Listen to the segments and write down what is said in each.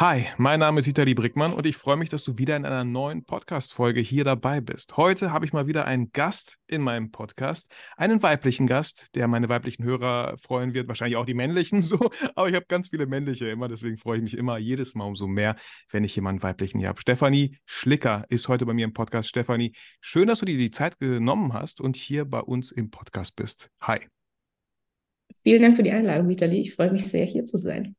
Hi, mein Name ist Vitali Brickmann und ich freue mich, dass du wieder in einer neuen Podcast-Folge hier dabei bist. Heute habe ich mal wieder einen Gast in meinem Podcast, einen weiblichen Gast, der meine weiblichen Hörer freuen wird, wahrscheinlich auch die männlichen so, aber ich habe ganz viele männliche immer, deswegen freue ich mich immer jedes Mal umso mehr, wenn ich jemanden weiblichen hier habe. Stefanie Schlicker ist heute bei mir im Podcast. Stefanie, schön, dass du dir die Zeit genommen hast und hier bei uns im Podcast bist. Hi. Vielen Dank für die Einladung, Vitali. Ich freue mich sehr, hier zu sein.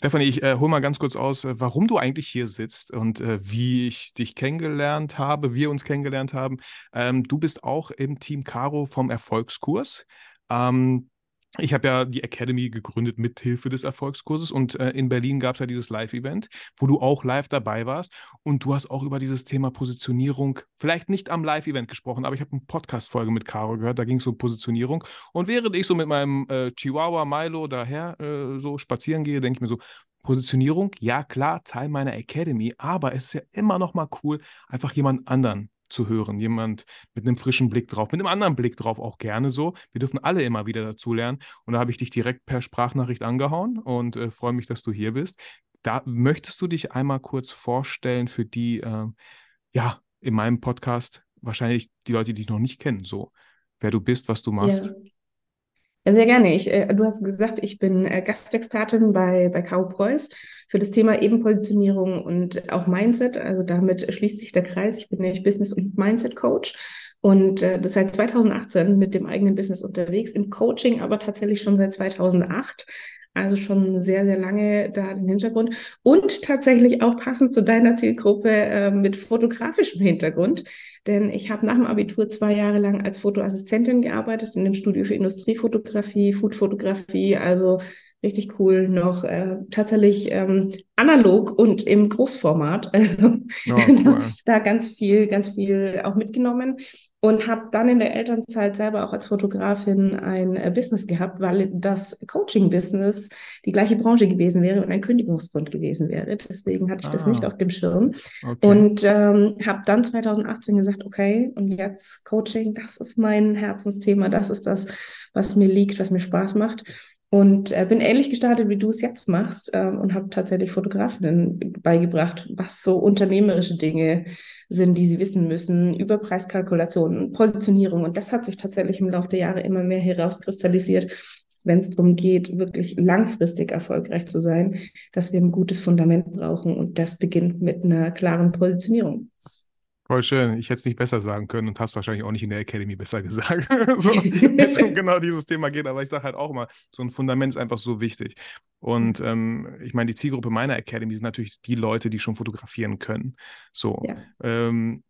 Stefanie, ich äh, hole mal ganz kurz aus, äh, warum du eigentlich hier sitzt und äh, wie ich dich kennengelernt habe, wir uns kennengelernt haben. Ähm, du bist auch im Team Caro vom Erfolgskurs. Ähm, ich habe ja die Academy gegründet mit Hilfe des Erfolgskurses und äh, in Berlin gab es ja dieses Live-Event, wo du auch live dabei warst und du hast auch über dieses Thema Positionierung, vielleicht nicht am Live-Event gesprochen, aber ich habe eine Podcast-Folge mit Caro gehört, da ging es um Positionierung. Und während ich so mit meinem äh, Chihuahua Milo daher äh, so spazieren gehe, denke ich mir so, Positionierung, ja klar, Teil meiner Academy, aber es ist ja immer noch mal cool, einfach jemand anderen zu hören. Jemand mit einem frischen Blick drauf, mit einem anderen Blick drauf auch gerne so. Wir dürfen alle immer wieder dazulernen. Und da habe ich dich direkt per Sprachnachricht angehauen und äh, freue mich, dass du hier bist. Da möchtest du dich einmal kurz vorstellen für die, äh, ja, in meinem Podcast wahrscheinlich die Leute, die dich noch nicht kennen, so wer du bist, was du machst. Ja. Ja, sehr gerne. Ich, äh, du hast gesagt, ich bin äh, Gastexpertin bei, bei Caro Preuß für das Thema Ebenpositionierung und auch Mindset. Also damit schließt sich der Kreis. Ich bin nämlich Business- und Mindset-Coach und äh, das seit 2018 mit dem eigenen Business unterwegs, im Coaching aber tatsächlich schon seit 2008. Also schon sehr, sehr lange da den Hintergrund. Und tatsächlich auch passend zu deiner Zielgruppe äh, mit fotografischem Hintergrund. Denn ich habe nach dem Abitur zwei Jahre lang als Fotoassistentin gearbeitet in dem Studio für Industriefotografie, Foodfotografie, also richtig cool noch äh, tatsächlich ähm, analog und im Großformat. Also oh, cool. da ganz viel, ganz viel auch mitgenommen und habe dann in der Elternzeit selber auch als Fotografin ein äh, Business gehabt, weil das Coaching-Business die gleiche Branche gewesen wäre und ein Kündigungsgrund gewesen wäre. Deswegen hatte ich ah, das nicht ah. auf dem Schirm okay. und ähm, habe dann 2018 gesagt, okay, und jetzt Coaching, das ist mein Herzensthema, das ist das, was mir liegt, was mir Spaß macht. Und äh, bin ähnlich gestartet, wie du es jetzt machst ähm, und habe tatsächlich Fotografinnen beigebracht, was so unternehmerische Dinge sind, die sie wissen müssen, über Preiskalkulationen, Positionierung. Und das hat sich tatsächlich im Laufe der Jahre immer mehr herauskristallisiert, wenn es darum geht, wirklich langfristig erfolgreich zu sein, dass wir ein gutes Fundament brauchen. Und das beginnt mit einer klaren Positionierung. Voll schön. Ich hätte es nicht besser sagen können und hast wahrscheinlich auch nicht in der Academy besser gesagt. so, wenn es um genau dieses Thema geht. Aber ich sage halt auch immer, so ein Fundament ist einfach so wichtig. Und ähm, ich meine, die Zielgruppe meiner Academy sind natürlich die Leute, die schon fotografieren können. So. Ja. Ähm,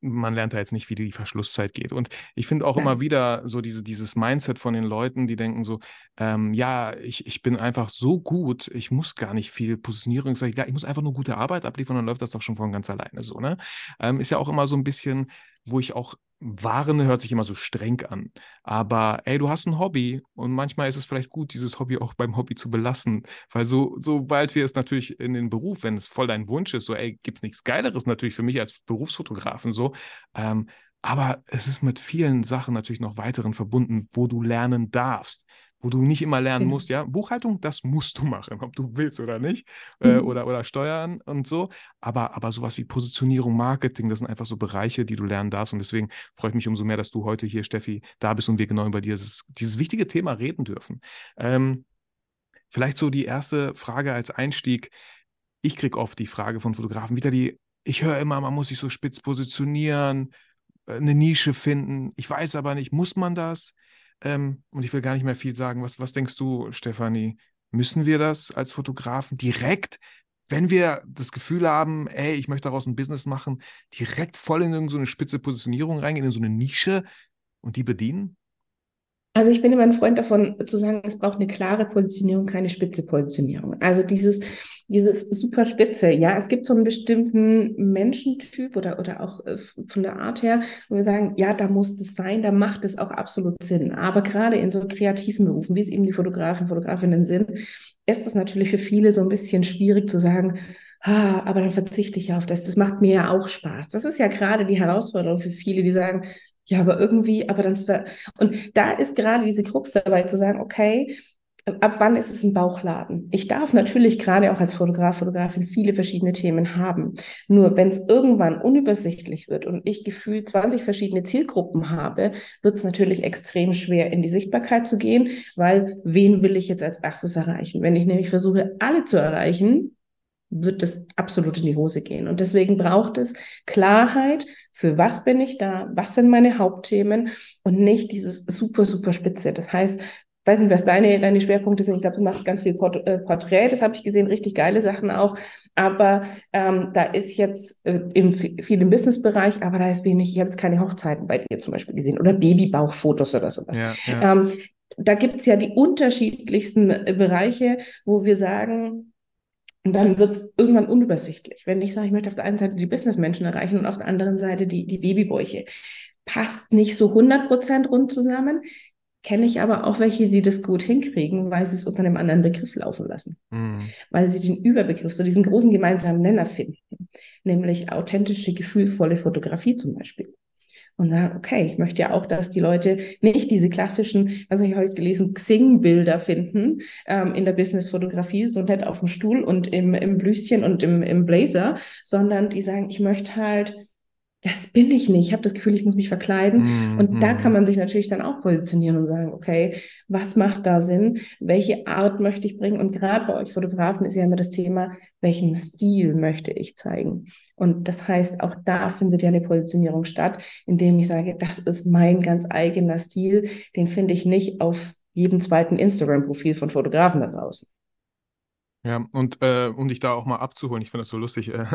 man lernt da jetzt nicht, wie die Verschlusszeit geht. Und ich finde auch immer wieder so diese, dieses Mindset von den Leuten, die denken so, ähm, ja, ich, ich bin einfach so gut, ich muss gar nicht viel Positionierung, ich, ich muss einfach nur gute Arbeit abliefern, dann läuft das doch schon von ganz alleine so, ne? Ähm, ist ja auch immer so ein bisschen, wo ich auch warne, hört sich immer so streng an. Aber ey, du hast ein Hobby und manchmal ist es vielleicht gut, dieses Hobby auch beim Hobby zu belassen. Weil so, sobald wir es natürlich in den Beruf, wenn es voll dein Wunsch ist, so, ey, gibt es nichts Geileres natürlich für mich als Berufsfotografen so. Ähm, aber es ist mit vielen Sachen natürlich noch weiteren verbunden, wo du lernen darfst wo du nicht immer lernen musst, ja, Buchhaltung, das musst du machen, ob du willst oder nicht, äh, mhm. oder, oder Steuern und so, aber, aber sowas wie Positionierung, Marketing, das sind einfach so Bereiche, die du lernen darfst und deswegen freue ich mich umso mehr, dass du heute hier, Steffi, da bist und wir genau über dieses, dieses wichtige Thema reden dürfen. Ähm, vielleicht so die erste Frage als Einstieg, ich kriege oft die Frage von Fotografen, wieder die, ich höre immer, man muss sich so spitz positionieren, äh, eine Nische finden, ich weiß aber nicht, muss man das? Ähm, und ich will gar nicht mehr viel sagen. Was, was denkst du, Stefanie? Müssen wir das als Fotografen direkt, wenn wir das Gefühl haben, ey, ich möchte daraus ein Business machen, direkt voll in so eine spitze Positionierung reingehen, in so eine Nische und die bedienen? Also ich bin immer ein Freund davon zu sagen, es braucht eine klare Positionierung, keine spitze Positionierung. Also dieses, dieses super spitze, ja, es gibt so einen bestimmten Menschentyp oder, oder auch äh, von der Art her, wo wir sagen, ja, da muss es sein, da macht es auch absolut Sinn. Aber gerade in so kreativen Berufen, wie es eben die Fotografen, Fotografinnen sind, ist es natürlich für viele so ein bisschen schwierig zu sagen, ah, aber dann verzichte ich auf das. Das macht mir ja auch Spaß. Das ist ja gerade die Herausforderung für viele, die sagen, Ja, aber irgendwie, aber dann, und da ist gerade diese Krux dabei zu sagen, okay, ab wann ist es ein Bauchladen? Ich darf natürlich gerade auch als Fotograf, Fotografin viele verschiedene Themen haben. Nur wenn es irgendwann unübersichtlich wird und ich gefühlt 20 verschiedene Zielgruppen habe, wird es natürlich extrem schwer, in die Sichtbarkeit zu gehen, weil wen will ich jetzt als erstes erreichen? Wenn ich nämlich versuche, alle zu erreichen, wird das absolut in die Hose gehen. Und deswegen braucht es Klarheit, für was bin ich da, was sind meine Hauptthemen und nicht dieses super, super Spitze. Das heißt, weiß nicht, was deine, deine Schwerpunkte sind. Ich glaube, du machst ganz viel Port äh, Porträt, das habe ich gesehen, richtig geile Sachen auch. Aber ähm, da ist jetzt äh, im, viel im Businessbereich, aber da ist wenig, ich habe jetzt keine Hochzeiten bei dir zum Beispiel gesehen oder Babybauchfotos oder sowas. Ja, ja. Ähm, da gibt es ja die unterschiedlichsten äh, Bereiche, wo wir sagen, und dann wird es irgendwann unübersichtlich. Wenn ich sage, ich möchte auf der einen Seite die Businessmenschen erreichen und auf der anderen Seite die, die Babybäuche. Passt nicht so 100% rund zusammen kenne ich aber auch welche, die das gut hinkriegen, weil sie es unter einem anderen Begriff laufen lassen. Mhm. Weil sie den Überbegriff, so diesen großen gemeinsamen Nenner finden, nämlich authentische, gefühlvolle Fotografie zum Beispiel. Und sagen, okay, ich möchte ja auch, dass die Leute nicht diese klassischen, was ich heute gelesen, Xing-Bilder finden ähm, in der Business-Fotografie, so nett auf dem Stuhl und im, im Blüschen und im, im Blazer, sondern die sagen, ich möchte halt das bin ich nicht. Ich habe das Gefühl, ich muss mich verkleiden. Mm, und da kann man sich natürlich dann auch positionieren und sagen, okay, was macht da Sinn? Welche Art möchte ich bringen? Und gerade bei euch Fotografen ist ja immer das Thema, welchen Stil möchte ich zeigen? Und das heißt, auch da findet ja eine Positionierung statt, indem ich sage, das ist mein ganz eigener Stil. Den finde ich nicht auf jedem zweiten Instagram-Profil von Fotografen da draußen. Ja, und äh, um dich da auch mal abzuholen, ich finde das so lustig. Äh,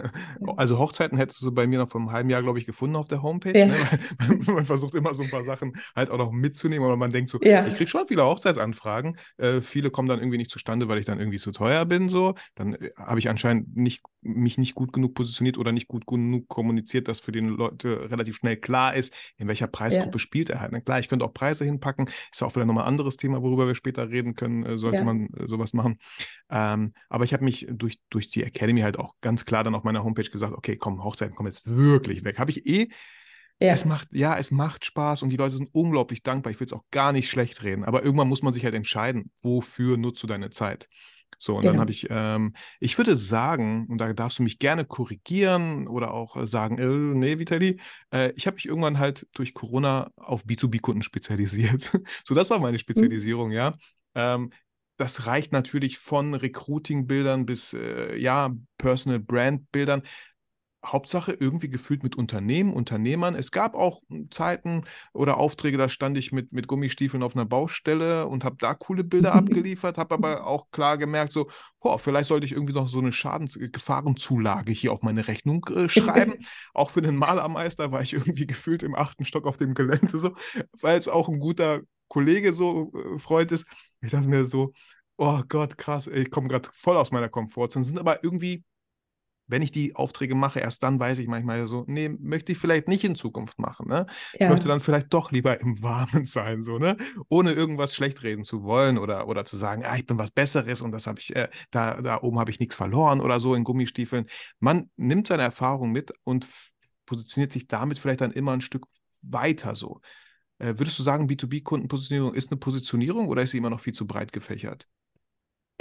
also Hochzeiten hättest du bei mir noch vor einem halben Jahr, glaube ich, gefunden auf der Homepage. Ja. Ne? Man, man, versucht immer so ein paar Sachen halt auch noch mitzunehmen, aber man denkt so, ja. ich kriege schon viele Hochzeitsanfragen. Äh, viele kommen dann irgendwie nicht zustande, weil ich dann irgendwie zu teuer bin. So, dann äh, habe ich anscheinend nicht mich nicht gut genug positioniert oder nicht gut genug kommuniziert, dass für die Leute relativ schnell klar ist, in welcher Preisgruppe ja. spielt er halt. Na klar, ich könnte auch Preise hinpacken, ist ja auch wieder nochmal ein anderes Thema, worüber wir später reden können, äh, sollte man äh, sowas machen. Ähm, aber ich habe mich durch, durch die Academy halt auch ganz klar dann auf meiner Homepage gesagt, okay, komm, Hochzeiten kommen jetzt wirklich weg. Habe ich eh ja. Es macht, ja, es macht Spaß und die Leute sind unglaublich dankbar. Ich will es auch gar nicht schlecht reden, aber irgendwann muss man sich halt entscheiden, wofür nutzt du deine Zeit. So, und genau. dann habe ich, ähm, ich würde sagen, und da darfst du mich gerne korrigieren oder auch äh, sagen, äh, nee, Vitali, äh, ich habe mich irgendwann halt durch Corona auf B2B-Kunden spezialisiert. so, das war meine mhm. Spezialisierung, mhm. ja. Ähm, das reicht natürlich von Recruiting-Bildern bis äh, ja, Personal Brand-Bildern. Hauptsache irgendwie gefühlt mit Unternehmen, Unternehmern. Es gab auch hm, Zeiten oder Aufträge, da stand ich mit, mit Gummistiefeln auf einer Baustelle und habe da coole Bilder abgeliefert, habe aber auch klar gemerkt, so, boah, vielleicht sollte ich irgendwie noch so eine Schadensgefahrenzulage hier auf meine Rechnung äh, schreiben. auch für den Malermeister war ich irgendwie gefühlt im achten Stock auf dem Gelände, so, weil es auch ein guter Kollege so äh, Freund ist. Ich dachte mir so, oh Gott, krass, ey, ich komme gerade voll aus meiner Komfortzone. Sind aber irgendwie wenn ich die Aufträge mache, erst dann weiß ich manchmal so, nee, möchte ich vielleicht nicht in Zukunft machen. Ne? Ja. Ich möchte dann vielleicht doch lieber im Warmen sein, so, ne? Ohne irgendwas schlecht reden zu wollen oder, oder zu sagen, ah, ich bin was Besseres und das habe ich, äh, da, da oben habe ich nichts verloren oder so in Gummistiefeln. Man nimmt seine Erfahrung mit und positioniert sich damit vielleicht dann immer ein Stück weiter so. Äh, würdest du sagen, B2B-Kundenpositionierung ist eine Positionierung oder ist sie immer noch viel zu breit gefächert?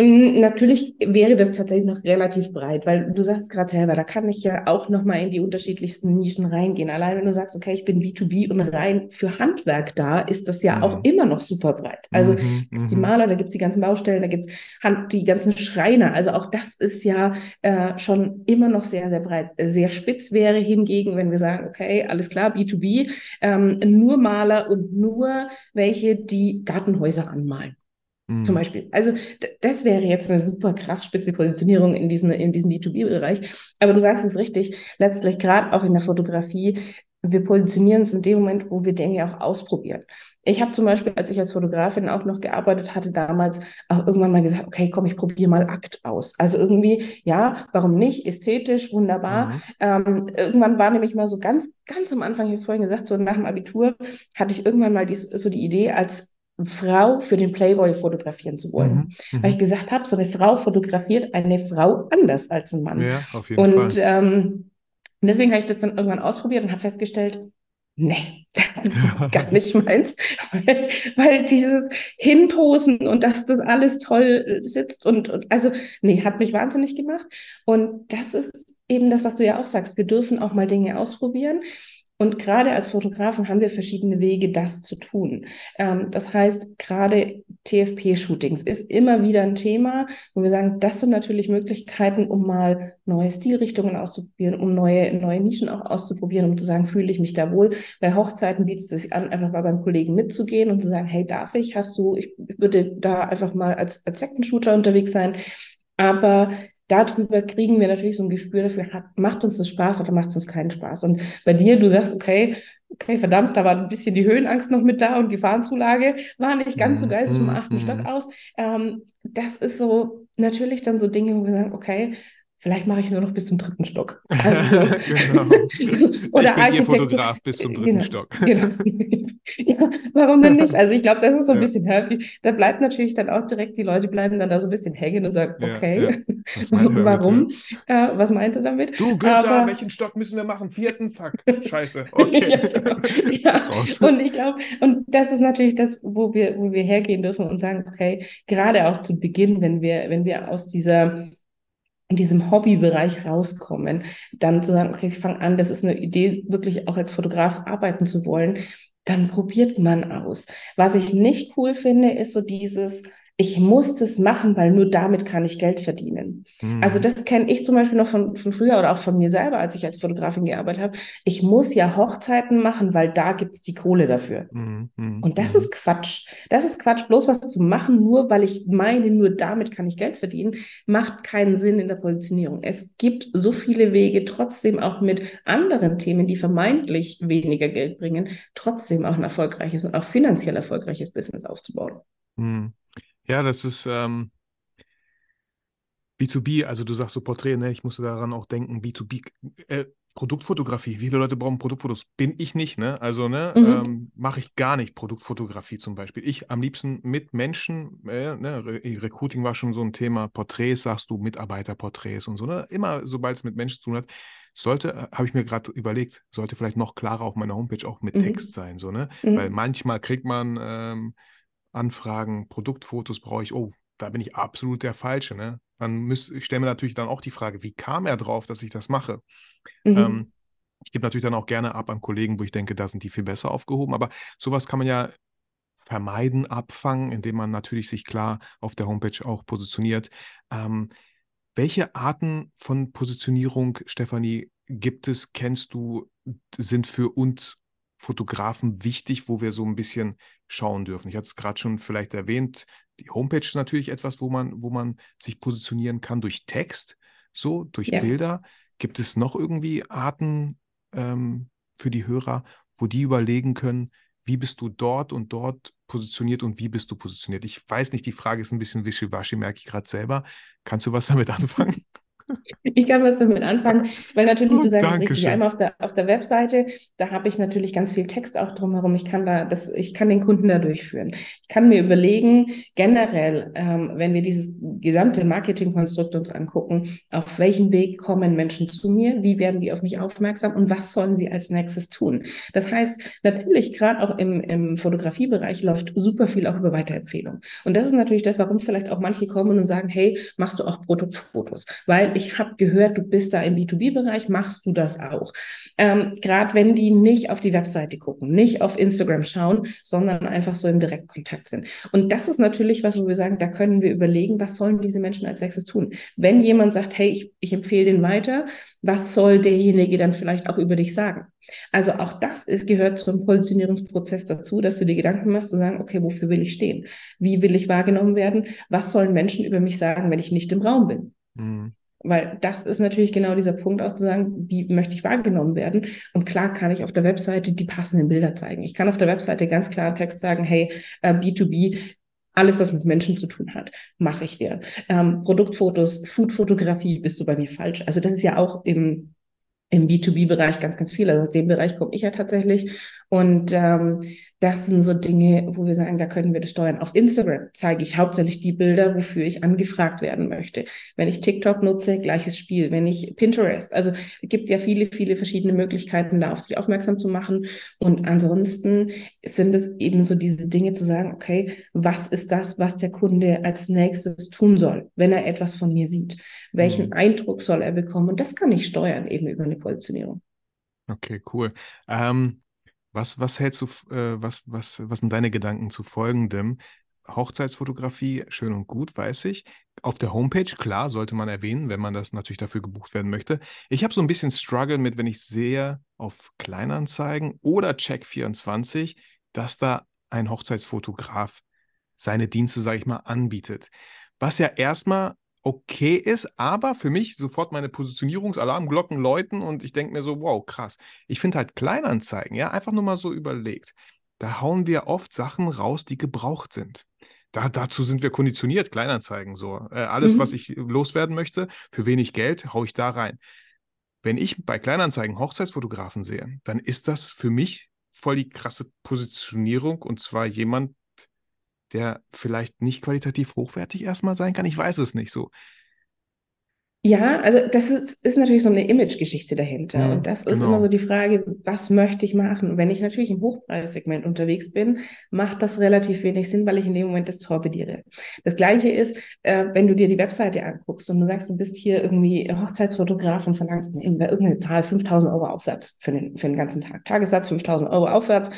Mm, natürlich wäre das tatsächlich noch relativ breit, weil du sagst gerade selber, da kann ich ja auch nochmal in die unterschiedlichsten Nischen reingehen. Allein wenn du sagst, okay, ich bin B2B und rein für Handwerk da, ist das ja mhm. auch immer noch super breit. Also mhm, gibt es die mhm. Maler, da gibt es die ganzen Baustellen, da gibt es die ganzen Schreiner. Also auch das ist ja äh, schon immer noch sehr, sehr breit. Sehr spitz wäre hingegen, wenn wir sagen, okay, alles klar, B2B, ähm, nur Maler und nur welche, die Gartenhäuser anmalen. Zum mhm. Beispiel. Also das wäre jetzt eine super krass spitze Positionierung in diesem, in diesem B2B-Bereich. Aber du sagst es richtig, letztlich gerade auch in der Fotografie, wir positionieren uns in dem Moment, wo wir Dinge auch ausprobieren. Ich habe zum Beispiel, als ich als Fotografin auch noch gearbeitet hatte, damals auch irgendwann mal gesagt, okay, komm, ich probiere mal Akt aus. Also irgendwie, ja, warum nicht? Ästhetisch, wunderbar. Mhm. Ähm, irgendwann war nämlich mal so ganz, ganz am Anfang, ich habe es vorhin gesagt, so nach dem Abitur, hatte ich irgendwann mal die, so die Idee, als Frau für den Playboy fotografieren zu wollen. Mhm, Weil ich mhm. gesagt habe, so eine Frau fotografiert eine Frau anders als ein Mann. Ja, auf jeden und, Fall. Ähm, deswegen habe ich das dann irgendwann ausprobiert und habe festgestellt, nee, das ist gar nicht meins, weil, weil, dieses Hinposen und dass das alles toll sitzt und, und also, nee, hat mich wahnsinnig gemacht. Und das ist eben das, was du ja auch sagst. Wir dürfen auch mal Dinge ausprobieren. Und gerade als Fotografen haben wir verschiedene Wege, das zu tun. Ähm, das heißt, gerade TFP-Shootings ist immer wieder ein Thema, wo wir sagen, das sind natürlich Möglichkeiten, um mal neue Stilrichtungen auszuprobieren, um neue, neue Nischen auch auszuprobieren, um zu sagen, fühle ich mich da wohl. Bei Hochzeiten bietet es sich an, einfach mal beim Kollegen mitzugehen und zu sagen, hey, darf ich? Hast du, ich würde da einfach mal als, als Sektenshooter unterwegs sein. Aber darüber kriegen wir natürlich so ein Gefühl dafür, hat, macht uns das Spaß oder macht es uns keinen Spaß. Und bei dir, du sagst, okay, okay, verdammt, da war ein bisschen die Höhenangst noch mit da und Gefahrenzulage war nicht ganz so geil, so zum mhm, achten Stock mhm. aus. Ähm, das ist so natürlich dann so Dinge, wo wir sagen, okay, vielleicht mache ich nur noch bis zum dritten Stock. Also, genau. oder ich bin Fotograf bis zum dritten genau, Stock. Genau. ja, warum denn nicht? Also ich glaube, das ist so ein ja. bisschen happy. Da bleibt natürlich dann auch direkt, die Leute bleiben dann da so ein bisschen hängen und sagen, okay, ja, was warum? Äh, was meint er damit? Du, Günther, Aber, welchen Stock müssen wir machen? Vierten? Fuck, scheiße. Okay. genau. und ich glaube, und das ist natürlich das, wo wir, wo wir hergehen dürfen und sagen, okay, gerade auch zu Beginn, wenn wir, wenn wir aus dieser in diesem Hobbybereich rauskommen, dann zu sagen, okay, ich fange an, das ist eine Idee, wirklich auch als Fotograf arbeiten zu wollen, dann probiert man aus. Was ich nicht cool finde, ist so dieses, ich muss das machen, weil nur damit kann ich Geld verdienen. Mhm. Also das kenne ich zum Beispiel noch von, von früher oder auch von mir selber, als ich als Fotografin gearbeitet habe. Ich muss ja Hochzeiten machen, weil da gibt es die Kohle dafür. Mhm. mhm. Und das mhm. ist Quatsch. Das ist Quatsch. Bloß was zu machen, nur weil ich meine, nur damit kann ich Geld verdienen, macht keinen Sinn in der Positionierung. Es gibt so viele Wege, trotzdem auch mit anderen Themen, die vermeintlich weniger Geld bringen, trotzdem auch ein erfolgreiches und auch finanziell erfolgreiches Business aufzubauen. Mhm. Ja, das ist ähm, B2B, also du sagst so Porträt, ne? Ich musste daran auch denken, B2B, äh, Produktfotografie. Viele Leute brauchen Produktfotos. Bin ich nicht, ne? Also, ne, mhm. ähm, mache ich gar nicht Produktfotografie zum Beispiel. Ich am liebsten mit Menschen, äh, ne? Re Recruiting war schon so ein Thema, Porträts, sagst du, Mitarbeiterporträts und so, ne? Immer, sobald es mit Menschen zu tun hat, sollte, äh, habe ich mir gerade überlegt, sollte vielleicht noch klarer auf meiner Homepage auch mit mhm. Text sein, so, ne? Mhm. Weil manchmal kriegt man ähm, Anfragen, Produktfotos brauche ich, oh, da bin ich absolut der Falsche. Ne? Dann müß, ich stelle mir natürlich dann auch die Frage, wie kam er drauf, dass ich das mache? Mhm. Ähm, ich gebe natürlich dann auch gerne ab an Kollegen, wo ich denke, da sind die viel besser aufgehoben. Aber sowas kann man ja vermeiden, abfangen, indem man natürlich sich klar auf der Homepage auch positioniert. Ähm, welche Arten von Positionierung, Stefanie, gibt es, kennst du, sind für uns Fotografen wichtig, wo wir so ein bisschen schauen dürfen. Ich hatte es gerade schon vielleicht erwähnt, die Homepage ist natürlich etwas, wo man, wo man sich positionieren kann durch Text, so, durch ja. Bilder. Gibt es noch irgendwie Arten ähm, für die Hörer, wo die überlegen können, wie bist du dort und dort positioniert und wie bist du positioniert? Ich weiß nicht, die Frage ist ein bisschen wischiwaschi, merke ich gerade selber. Kannst du was damit anfangen? Ich kann was damit anfangen, weil natürlich, du sagst richtig, einmal auf der, auf der Webseite, da habe ich natürlich ganz viel Text auch drumherum. Ich kann da, das, ich kann den Kunden da durchführen. Ich kann mir überlegen, generell, ähm, wenn wir dieses gesamte Marketingkonstrukt uns angucken, auf welchem Weg kommen Menschen zu mir, wie werden die auf mich aufmerksam und was sollen sie als nächstes tun? Das heißt, natürlich, gerade auch im, im Fotografiebereich läuft super viel auch über Weiterempfehlung. Und das ist natürlich das, warum vielleicht auch manche kommen und sagen, hey, machst du auch Produktfotos? Weil ich habe gehört, du bist da im B2B-Bereich, machst du das auch? Ähm, Gerade wenn die nicht auf die Webseite gucken, nicht auf Instagram schauen, sondern einfach so im Direktkontakt sind. Und das ist natürlich was, wo wir sagen, da können wir überlegen, was sollen diese Menschen als nächstes tun? Wenn jemand sagt, hey, ich, ich empfehle den weiter, was soll derjenige dann vielleicht auch über dich sagen? Also auch das ist, gehört zum Positionierungsprozess dazu, dass du dir Gedanken machst und sagen, okay, wofür will ich stehen? Wie will ich wahrgenommen werden? Was sollen Menschen über mich sagen, wenn ich nicht im Raum bin? Mhm. Weil das ist natürlich genau dieser Punkt auch zu sagen, wie möchte ich wahrgenommen werden? Und klar kann ich auf der Webseite die passenden Bilder zeigen. Ich kann auf der Webseite ganz klar Text sagen, hey, äh, B2B, alles, was mit Menschen zu tun hat, mache ich dir. Ähm, Produktfotos, Foodfotografie bist du bei mir falsch. Also das ist ja auch im, im B2B-Bereich ganz, ganz viel. Also aus dem Bereich komme ich ja tatsächlich. Und ähm, das sind so Dinge, wo wir sagen, da können wir das steuern. Auf Instagram zeige ich hauptsächlich die Bilder, wofür ich angefragt werden möchte. Wenn ich TikTok nutze, gleiches Spiel. Wenn ich Pinterest, also es gibt ja viele, viele verschiedene Möglichkeiten, da auf sich aufmerksam zu machen. Und ansonsten sind es eben so diese Dinge zu sagen, okay, was ist das, was der Kunde als nächstes tun soll, wenn er etwas von mir sieht? Welchen mhm. Eindruck soll er bekommen? Und das kann ich steuern eben über eine Positionierung. Okay, cool. Ähm was, was hältst du, äh, was, was, was sind deine Gedanken zu folgendem? Hochzeitsfotografie, schön und gut, weiß ich. Auf der Homepage, klar, sollte man erwähnen, wenn man das natürlich dafür gebucht werden möchte. Ich habe so ein bisschen Struggle mit, wenn ich sehe auf Kleinanzeigen oder Check24, dass da ein Hochzeitsfotograf seine Dienste, sage ich mal, anbietet. Was ja erstmal okay ist, aber für mich sofort meine Positionierungsalarmglocken läuten und ich denke mir so, wow, krass. Ich finde halt Kleinanzeigen, ja, einfach nur mal so überlegt. Da hauen wir oft Sachen raus, die gebraucht sind. Da, dazu sind wir konditioniert, Kleinanzeigen so. Äh, alles, mhm. was ich loswerden möchte, für wenig Geld, haue ich da rein. Wenn ich bei Kleinanzeigen Hochzeitsfotografen sehe, dann ist das für mich voll die krasse Positionierung und zwar jemand, der vielleicht nicht qualitativ hochwertig erstmal sein kann? Ich weiß es nicht so. Ja, also das ist, ist natürlich so eine Image-Geschichte dahinter. Mhm, und das ist genau. immer so die Frage, was möchte ich machen? wenn ich natürlich im Hochpreissegment unterwegs bin, macht das relativ wenig Sinn, weil ich in dem Moment das torpediere. Das Gleiche ist, äh, wenn du dir die Webseite anguckst und du sagst, du bist hier irgendwie Hochzeitsfotograf und verlangst irgendeine Zahl 5000 Euro aufwärts für den, für den ganzen Tag. Tagessatz 5000 Euro aufwärts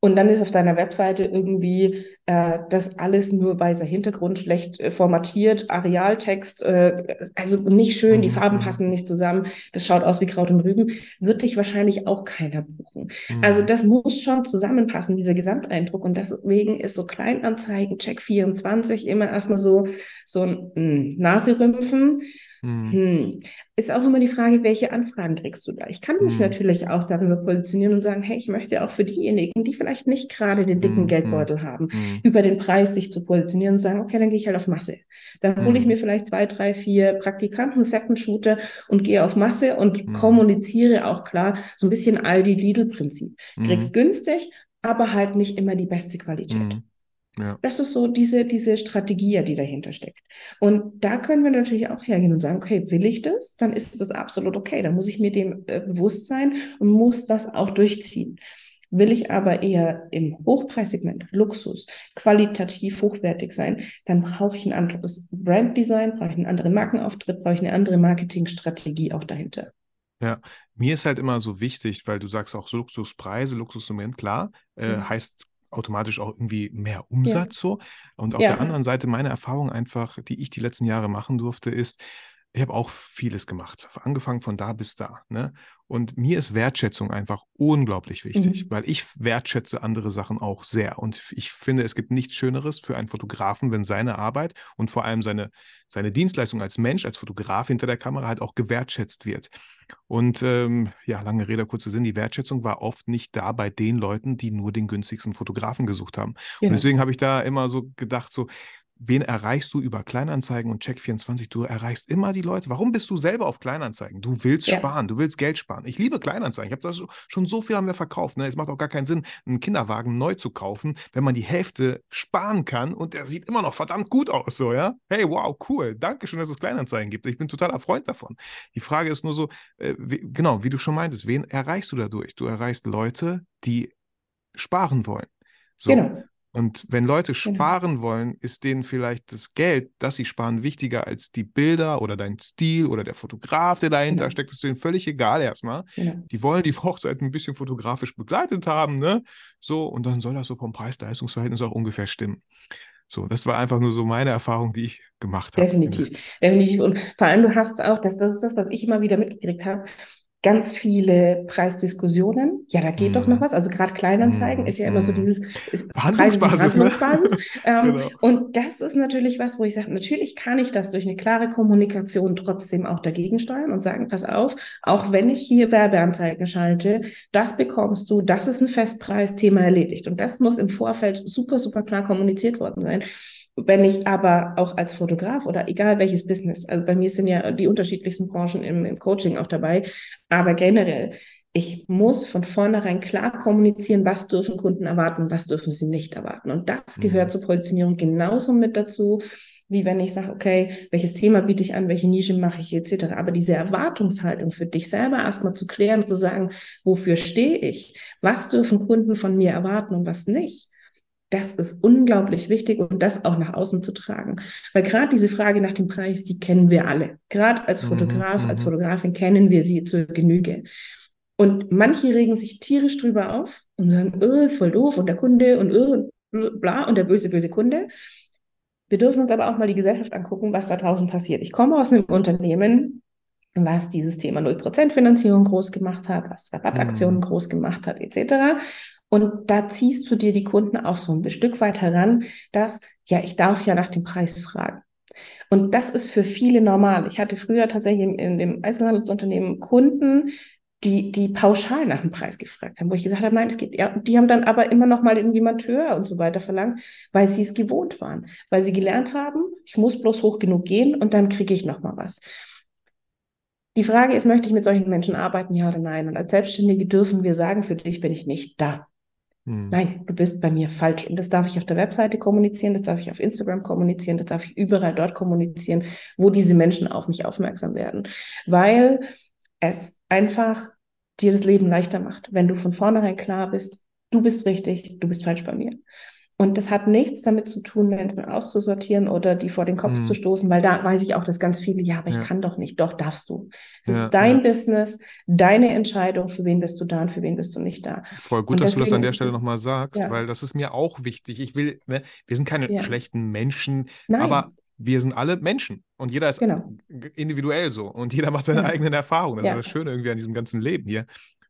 und dann ist auf deiner Webseite irgendwie äh, das alles nur weißer Hintergrund, schlecht äh, formatiert, Arealtext, äh, also nicht schön, die mhm, Farben mhm. passen nicht zusammen, das schaut aus wie Kraut und Rüben, wird dich wahrscheinlich auch keiner buchen. Mhm. Also das muss schon zusammenpassen, dieser Gesamteindruck. Und deswegen ist so Kleinanzeigen, Check 24 immer erstmal so, so ein hm, Naserümpfen. Hm. hm. Ist auch immer die Frage, welche Anfragen kriegst du da? Ich kann mich hm. natürlich auch darüber positionieren und sagen, hey, ich möchte auch für diejenigen, die vielleicht nicht gerade den dicken hm. Geldbeutel hm. haben, hm. über den Preis sich zu positionieren und sagen, okay, dann gehe ich halt auf Masse. Dann hole ich mir vielleicht zwei, drei, vier Praktikanten, Second Shooter und gehe auf Masse und kommuniziere auch klar so ein bisschen Aldi-Lidl-Prinzip. Kriegst günstig, aber halt nicht immer die beste Qualität. Ja. Das ist so diese, diese Strategie, die dahinter steckt. Und da können wir natürlich auch hergehen und sagen, okay, will ich das? Dann ist das absolut okay. Dann muss ich mir dem äh, bewusst sein und muss das auch durchziehen. Will ich aber eher im Hochpreissegment, Luxus, qualitativ hochwertig sein, dann brauche ich ein anderes Branddesign, brauche ich einen anderen Markenauftritt, brauche ich eine andere Marketingstrategie auch dahinter. Ja, mir ist halt immer so wichtig, weil du sagst auch Luxuspreise, Luxussegment, klar, äh, mhm. heißt automatisch auch irgendwie mehr Umsatz ja. so. Und auf ja. der anderen Seite meine Erfahrung einfach, die ich die letzten Jahre machen durfte, ist, ich habe auch vieles gemacht, angefangen von da bis da. Ne? Und mir ist Wertschätzung einfach unglaublich wichtig, mhm. weil ich wertschätze andere Sachen auch sehr. Und ich finde, es gibt nichts Schöneres für einen Fotografen, wenn seine Arbeit und vor allem seine, seine Dienstleistung als Mensch, als Fotograf hinter der Kamera halt auch gewertschätzt wird. Und ähm, ja, lange Rede, kurzer Sinn, die Wertschätzung war oft nicht da bei den Leuten, die nur den günstigsten Fotografen gesucht haben. Genau. Und deswegen habe ich da immer so gedacht, so, wen erreichst du über Kleinanzeigen und Check24? Du erreichst immer die Leute. Warum bist du selber auf Kleinanzeigen? Du willst ja. sparen, du willst Geld sparen. Ich liebe Kleinanzeigen. Ich habe das schon so viel haben wir verkauft. Ne? Es macht auch gar keinen Sinn, einen Kinderwagen neu zu kaufen, wenn man die Hälfte sparen kann und der sieht immer noch verdammt gut aus. So, ja? Hey, wow, cool. Danke schön, dass es Kleinanzeigen gibt. Ich bin totaler Freund davon. Die Frage ist nur so, äh, wie, genau, wie du schon meintest, wen erreichst du dadurch? Du erreichst Leute, die sparen wollen. So. Genau. Und wenn Leute genau. sparen genau. wollen, ist denen vielleicht das Geld, das sie sparen, wichtiger als die Bilder oder dein Stil oder der Fotograf, der dahinter genau. steckt. Das ist denen völlig egal erstmal. Genau. Die wollen die Hochzeit ein bisschen fotografisch begleitet haben, ne? So, und dann soll das so vom Preis-Leistungs-Verhältnis auch ungefähr stimmen. So, das war einfach nur so meine Erfahrung, die ich gemacht habe. Definitiv. Definitiv. Und vor allem, du hast auch, das, das ist das, was ich immer wieder mitgekriegt habe, ganz viele Preisdiskussionen. Ja, da geht mm. doch noch mhm. was. Also gerade Kleinanzeigen mm. ist ja immer so mhm. dieses ist. Verhandlungsbasis. Ne? ähm, genau. Und das ist natürlich was, wo ich sage, natürlich kann ich das durch eine klare Kommunikation trotzdem auch dagegen steuern und sagen, pass auf, auch wenn ich hier Werbeanzeigen schalte, das bekommst du, das ist ein Festpreisthema erledigt. Und das muss im Vorfeld super, super klar kommuniziert worden sein. Wenn ich aber auch als Fotograf oder egal welches Business, also bei mir sind ja die unterschiedlichsten Branchen im, im Coaching auch dabei, aber generell ich muss von vornherein klar kommunizieren, was dürfen Kunden erwarten, was dürfen sie nicht erwarten. Und das gehört mhm. zur Positionierung genauso mit dazu, wie wenn ich sage, okay, welches Thema biete ich an, welche Nische mache ich etc. Aber diese Erwartungshaltung für dich selber erstmal zu klären und zu sagen, wofür stehe ich? Was dürfen Kunden von mir erwarten und was nicht? Das ist unglaublich wichtig und das auch nach außen zu tragen. Weil gerade diese Frage nach dem Preis, die kennen wir alle. Gerade als mhm, Fotograf, mhm, als Fotografin kennen wir sie zur Genüge. Und manche regen sich tierisch drüber auf und sagen, oh, ist voll doof und der Kunde und oh, bla und der böse, böse Kunde. Wir dürfen uns aber auch mal die Gesellschaft angucken, was da draußen passiert. Ich komme aus einem Unternehmen, was dieses Thema 0% Finanzierung groß gemacht hat, was Rabattaktionen mhm. groß gemacht hat, etc. Und da ziehst du dir die Kunden auch so ein Stück weit heran, dass, ja, ich darf ja nach dem Preis fragen. Und das ist für viele normal. Ich hatte früher tatsächlich in, in dem Einzelhandelsunternehmen Kunden, die, die pauschal nach dem Preis gefragt haben, wo ich gesagt habe, nein, es geht, ja, die haben dann aber immer noch mal irgendjemand höher und so weiter verlangt, weil sie es gewohnt waren, weil sie gelernt haben, ich muss bloß hoch genug gehen und dann kriege ich noch mal was. Die Frage ist, möchte ich mit solchen Menschen arbeiten, ja oder nein? Und als Selbstständige dürfen wir sagen, für dich bin ich nicht da. Hm. Nein, du bist bei mir falsch. Und das darf ich auf der Webseite kommunizieren, das darf ich auf Instagram kommunizieren, das darf ich überall dort kommunizieren, wo diese Menschen auf mich aufmerksam werden. Weil es einfach dir das Leben leichter macht, wenn du von vornherein klar bist, du bist richtig, du bist falsch bei mir. Und das hat nichts damit zu tun, Menschen auszusortieren oder die vor den Kopf mhm. zu stoßen, weil da weiß ich auch, dass ganz viele, ja, aber ich kann doch nicht. Doch, darfst du. Es ja, ist dein ja. Business, deine Entscheidung, für wen bist du da und für wen bist du nicht da. Voll gut, dass du das an der Stelle nochmal sagst, ja. weil das ist mir auch wichtig. Ich will, ne, wir sind keine schlechten Menschen, Nein. aber wir sind alle Menschen und jeder ist genau. individuell so und jeder macht seine ja. eigenen Erfahrungen. Das ja. ist das Schöne irgendwie an diesem ganzen Leben hier.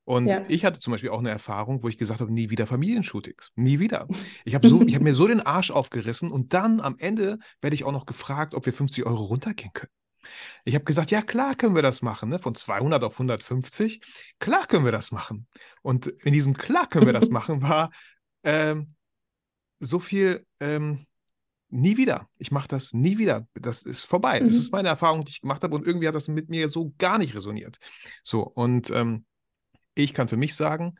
Und ja. ich hatte zum Beispiel auch eine Erfahrung, wo ich gesagt habe, nie wieder Familienshootings, nie wieder. Ich habe so, ich mir so den Arsch aufgerissen und dann am Ende werde ich auch noch gefragt, ob wir 50 Euro runtergehen können. Ich habe gesagt, ja klar können wir das machen, ne? von 200 auf 150, klar können wir das machen. Und in diesem klar können wir das machen war ähm, so viel ähm, nie wieder. Ich mache das nie wieder. Das ist vorbei. Mhm. Das ist meine Erfahrung, die ich gemacht habe und irgendwie hat das mit mir so gar nicht resoniert. So, und ähm, ich kann für mich sagen,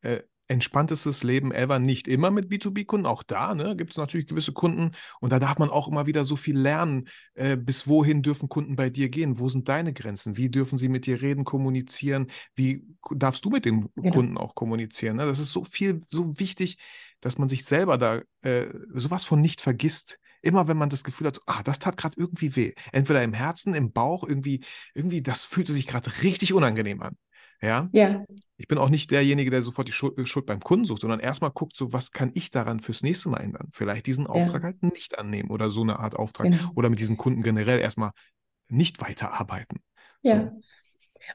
äh, entspanntestes Leben ever, nicht immer mit B2B-Kunden, auch da ne, gibt es natürlich gewisse Kunden und da darf man auch immer wieder so viel lernen, äh, bis wohin dürfen Kunden bei dir gehen, wo sind deine Grenzen, wie dürfen sie mit dir reden, kommunizieren, wie darfst du mit den genau. Kunden auch kommunizieren. Ne? Das ist so viel, so wichtig, dass man sich selber da äh, sowas von nicht vergisst. Immer wenn man das Gefühl hat, so, ah, das tat gerade irgendwie weh. Entweder im Herzen, im Bauch, irgendwie, irgendwie, das fühlte sich gerade richtig unangenehm an. Ja? ja. Ich bin auch nicht derjenige, der sofort die Schuld, äh, Schuld, beim Kunden sucht, sondern erstmal guckt, so was kann ich daran fürs nächste Mal ändern? Vielleicht diesen Auftrag ja. halt nicht annehmen oder so eine Art Auftrag genau. oder mit diesem Kunden generell erstmal nicht weiterarbeiten. Ja. So.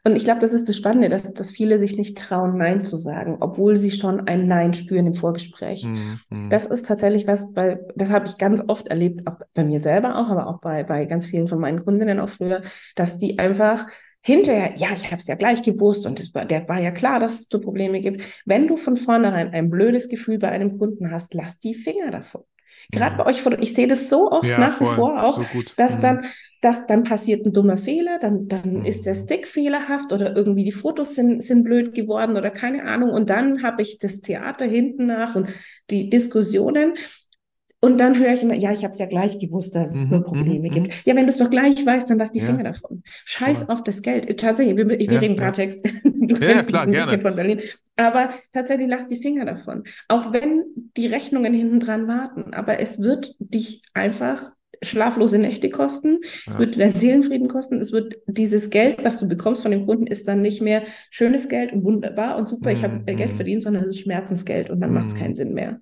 Und ich glaube, das ist das Spannende, dass, dass viele sich nicht trauen, Nein zu sagen, obwohl sie schon ein Nein spüren im Vorgespräch. Mhm. Das ist tatsächlich was, weil das habe ich ganz oft erlebt, auch bei mir selber auch, aber auch bei, bei ganz vielen von meinen Kundinnen auch früher, dass die einfach hinterher, ja, ich habe es ja gleich gewusst und es war, der war ja klar, dass es Probleme gibt. Wenn du von vornherein ein blödes Gefühl bei einem Kunden hast, lass die Finger davon. Gerade bei euch, ich sehe das so oft ja, nach wie vor auch, so dass mhm. dann, dass dann passiert ein dummer Fehler, dann, dann mhm. ist der Stick fehlerhaft oder irgendwie die Fotos sind, sind blöd geworden oder keine Ahnung. Und dann habe ich das Theater hinten nach und die Diskussionen. Und dann höre ich immer, ja, ich habe es ja gleich gewusst, dass es mhm, nur Probleme mhm, gibt. Mhm. Ja, wenn du es doch gleich weißt, dann lass die ja. Finger davon. Scheiß ja. auf das Geld. Tatsächlich, wir, wir ja, reden Klartext. Du ja, klar, ein gerne. bisschen von Berlin. Aber tatsächlich lass die Finger davon. Auch wenn die Rechnungen hinten dran warten. Aber es wird dich einfach schlaflose Nächte kosten, es wird deinen Seelenfrieden kosten, es wird dieses Geld, was du bekommst von dem Kunden, ist dann nicht mehr schönes Geld und wunderbar und super, ich habe mhm. Geld verdient, sondern es ist Schmerzensgeld und dann macht es keinen Sinn mehr.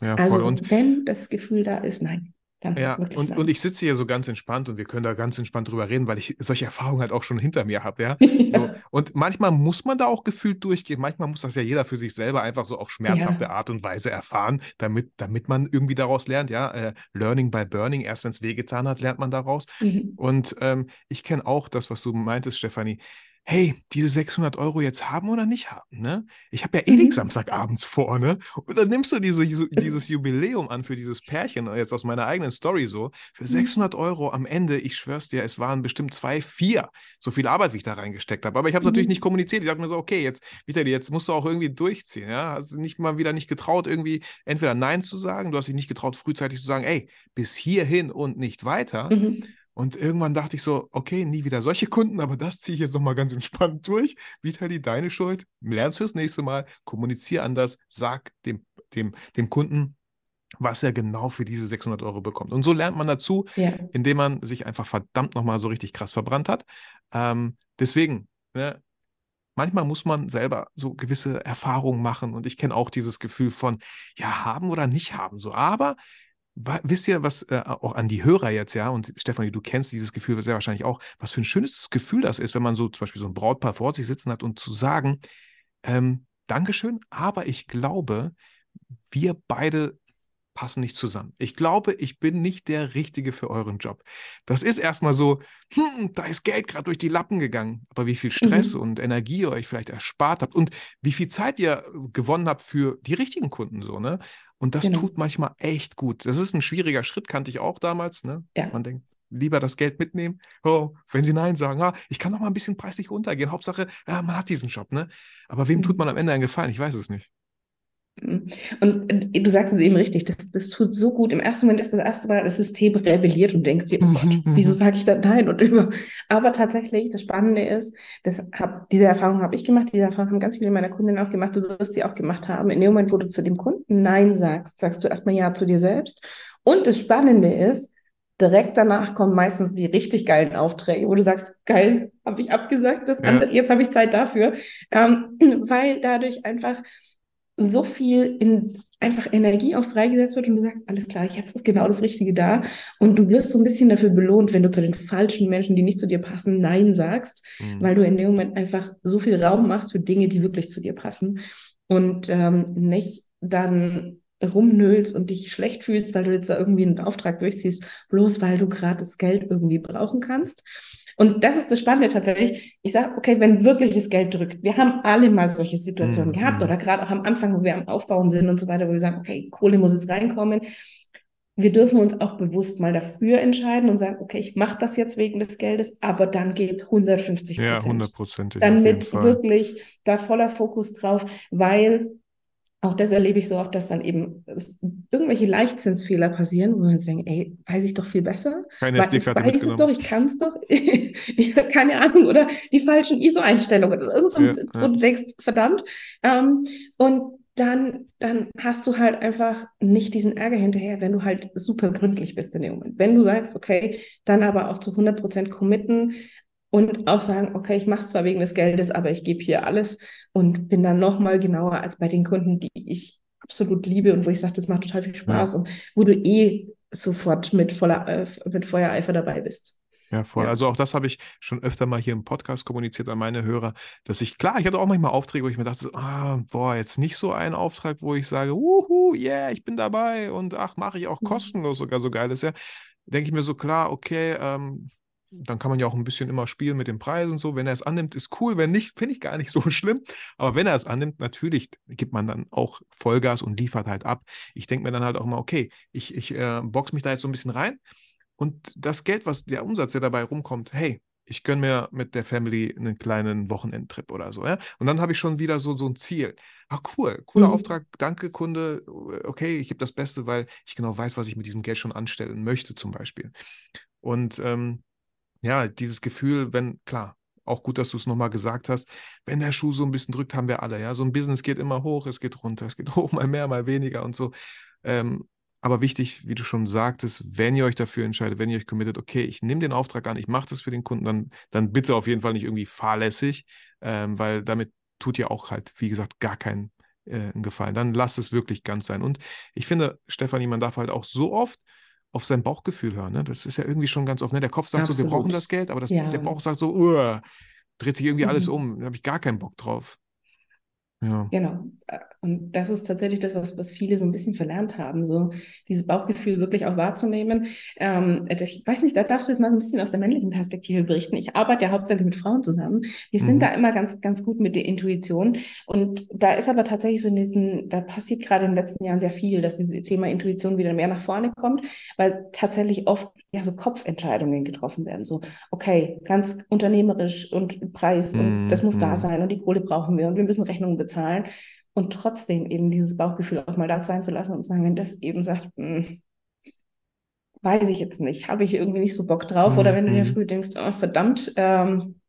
Ja, also voll. Und wenn das Gefühl da ist, nein. Dann ja, und, und ich sitze hier so ganz entspannt und wir können da ganz entspannt drüber reden, weil ich solche Erfahrungen halt auch schon hinter mir habe, ja. ja. So. Und manchmal muss man da auch gefühlt durchgehen, manchmal muss das ja jeder für sich selber einfach so auf schmerzhafte ja. Art und Weise erfahren, damit, damit man irgendwie daraus lernt, ja. Äh, Learning by Burning, erst wenn es wehgetan hat, lernt man daraus. Mhm. Und ähm, ich kenne auch das, was du meintest, Stefanie. Hey, diese 600 Euro jetzt haben oder nicht haben, ne? Ich habe ja eh mhm. nichts Samstagabends vor, ne? Und dann nimmst du diese, dieses Jubiläum an für dieses Pärchen, jetzt aus meiner eigenen Story so, für 600 mhm. Euro am Ende, ich schwör's dir, es waren bestimmt zwei, vier, so viel Arbeit, wie ich da reingesteckt habe. Aber ich habe es mhm. natürlich nicht kommuniziert. Ich dachte mir so, okay, jetzt, Vitali, jetzt musst du auch irgendwie durchziehen, ja? Hast du nicht mal wieder nicht getraut, irgendwie entweder Nein zu sagen, du hast dich nicht getraut, frühzeitig zu sagen, ey, bis hierhin und nicht weiter. Mhm. Und irgendwann dachte ich so, okay, nie wieder solche Kunden, aber das ziehe ich jetzt nochmal ganz entspannt durch. Vitali, deine Schuld. Lernst fürs nächste Mal, kommuniziere anders, sag dem, dem, dem Kunden, was er genau für diese 600 Euro bekommt. Und so lernt man dazu, ja. indem man sich einfach verdammt nochmal so richtig krass verbrannt hat. Ähm, deswegen, ne, manchmal muss man selber so gewisse Erfahrungen machen und ich kenne auch dieses Gefühl von, ja, haben oder nicht haben, so. Aber Wisst ihr, was äh, auch an die Hörer jetzt, ja, und Stefanie, du kennst dieses Gefühl sehr wahrscheinlich auch, was für ein schönes Gefühl das ist, wenn man so zum Beispiel so ein Brautpaar vor sich sitzen hat und zu sagen, ähm, Dankeschön, aber ich glaube, wir beide passen nicht zusammen. Ich glaube, ich bin nicht der Richtige für euren Job. Das ist erstmal so, hm, da ist Geld gerade durch die Lappen gegangen. Aber wie viel Stress mhm. und Energie ihr euch vielleicht erspart habt und wie viel Zeit ihr gewonnen habt für die richtigen Kunden so, ne? Und das genau. tut manchmal echt gut. Das ist ein schwieriger Schritt, kannte ich auch damals. Ne? Ja. Man denkt, lieber das Geld mitnehmen. Oh, wenn sie Nein sagen, ah, ich kann noch mal ein bisschen preislich runtergehen. Hauptsache, ja, man hat diesen Job. Ne? Aber wem mhm. tut man am Ende einen Gefallen? Ich weiß es nicht. Mhm. Und äh, du sagst es eben richtig, das, das tut so gut. Im ersten Moment ist das erste Mal das System rebelliert und denkst dir, oh Gott, mhm, wieso mhm. sage ich da nein und über. Aber tatsächlich, das Spannende ist, das hab, diese Erfahrung habe ich gemacht, diese Erfahrung haben ganz viele meiner Kundinnen auch gemacht, du wirst sie auch gemacht haben. In dem Moment, wo du zu dem Kunden Nein sagst, sagst du erstmal Ja zu dir selbst. Und das Spannende ist, direkt danach kommen meistens die richtig geilen Aufträge, wo du sagst, geil, habe ich abgesagt, das andere, ja. jetzt habe ich Zeit dafür. Ähm, weil dadurch einfach so viel in einfach Energie auch freigesetzt wird und du sagst, alles klar, jetzt ist genau das Richtige da. Und du wirst so ein bisschen dafür belohnt, wenn du zu den falschen Menschen, die nicht zu dir passen, Nein sagst, mhm. weil du in dem Moment einfach so viel Raum machst für Dinge, die wirklich zu dir passen. Und ähm, nicht dann rumnöhlst und dich schlecht fühlst, weil du jetzt da irgendwie einen Auftrag durchziehst, bloß weil du gerade das Geld irgendwie brauchen kannst. Und das ist das Spannende tatsächlich. Ich sage, okay, wenn wirklich das Geld drückt, wir haben alle mal solche Situationen mhm. gehabt oder gerade auch am Anfang, wo wir am Aufbauen sind und so weiter, wo wir sagen, okay, Kohle muss jetzt reinkommen. Wir dürfen uns auch bewusst mal dafür entscheiden und sagen, okay, ich mache das jetzt wegen des Geldes, aber dann gebt 150 Prozent. Ja, 100 Prozent. Dann mit wirklich da voller Fokus drauf, weil auch das erlebe ich so oft, dass dann eben irgendwelche Leichtzinsfehler passieren, wo man denkt, ey, weiß ich doch viel besser. Keine SD-Karte Ich weiß es doch, ich kann es doch. keine Ahnung. Oder die falschen ISO-Einstellungen. Oder irgend so, ja, wo ja. du denkst, verdammt. Ähm, und dann, dann hast du halt einfach nicht diesen Ärger hinterher, wenn du halt super gründlich bist in dem Moment. Wenn du sagst, okay, dann aber auch zu 100 Prozent committen, und auch sagen, okay, ich mache es zwar wegen des Geldes, aber ich gebe hier alles und bin dann noch mal genauer als bei den Kunden, die ich absolut liebe und wo ich sage, das macht total viel Spaß ja. und wo du eh sofort mit voller äh, mit Feuereifer dabei bist. Ja, voll. Ja. Also auch das habe ich schon öfter mal hier im Podcast kommuniziert an meine Hörer, dass ich, klar, ich hatte auch manchmal Aufträge, wo ich mir dachte, ah, boah, jetzt nicht so ein Auftrag, wo ich sage, wuhu, yeah, ich bin dabei und ach, mache ich auch mhm. kostenlos sogar so geil ist ja. Denke ich mir so, klar, okay, ähm, dann kann man ja auch ein bisschen immer spielen mit den Preisen so. Wenn er es annimmt, ist cool. Wenn nicht, finde ich gar nicht so schlimm. Aber wenn er es annimmt, natürlich gibt man dann auch Vollgas und liefert halt ab. Ich denke mir dann halt auch mal, okay, ich, ich äh, box mich da jetzt so ein bisschen rein. Und das Geld, was der Umsatz, der dabei rumkommt, hey, ich gönne mir mit der Family einen kleinen Wochenendtrip oder so. Ja? Und dann habe ich schon wieder so, so ein Ziel. Ah, cool, cooler mhm. Auftrag, danke Kunde. Okay, ich gebe das Beste, weil ich genau weiß, was ich mit diesem Geld schon anstellen möchte, zum Beispiel. Und ähm, ja, dieses Gefühl, wenn, klar, auch gut, dass du es nochmal gesagt hast, wenn der Schuh so ein bisschen drückt, haben wir alle, ja. So ein Business geht immer hoch, es geht runter, es geht hoch, mal mehr, mal weniger und so. Ähm, aber wichtig, wie du schon sagtest, wenn ihr euch dafür entscheidet, wenn ihr euch committet, okay, ich nehme den Auftrag an, ich mache das für den Kunden, dann, dann bitte auf jeden Fall nicht irgendwie fahrlässig, ähm, weil damit tut ihr auch halt, wie gesagt, gar keinen äh, Gefallen. Dann lasst es wirklich ganz sein. Und ich finde, Stefanie, man darf halt auch so oft auf sein Bauchgefühl hören. Ne? Das ist ja irgendwie schon ganz oft. Ne? Der Kopf sagt Absolut. so, wir brauchen das Geld, aber das, ja. der Bauch sagt so, dreht sich irgendwie mhm. alles um. Da habe ich gar keinen Bock drauf. Ja. Genau. Und das ist tatsächlich das, was, was viele so ein bisschen verlernt haben, so dieses Bauchgefühl wirklich auch wahrzunehmen. Ähm, ich weiß nicht, da darfst du jetzt mal so ein bisschen aus der männlichen Perspektive berichten. Ich arbeite ja hauptsächlich mit Frauen zusammen. Wir mhm. sind da immer ganz, ganz gut mit der Intuition. Und da ist aber tatsächlich so in diesen, da passiert gerade in den letzten Jahren sehr viel, dass dieses Thema Intuition wieder mehr nach vorne kommt, weil tatsächlich oft ja so Kopfentscheidungen getroffen werden. So, okay, ganz unternehmerisch und Preis und das muss da mhm. sein und die Kohle brauchen wir und wir müssen Rechnungen bezahlen. Und trotzdem eben dieses Bauchgefühl auch mal da sein zu lassen und zu sagen, wenn das eben sagt, mh, hm, weiß ich jetzt nicht, habe ich irgendwie nicht so Bock drauf. Mhm. Oder wenn du dir mhm. früh denkst, oh, verdammt, ähm,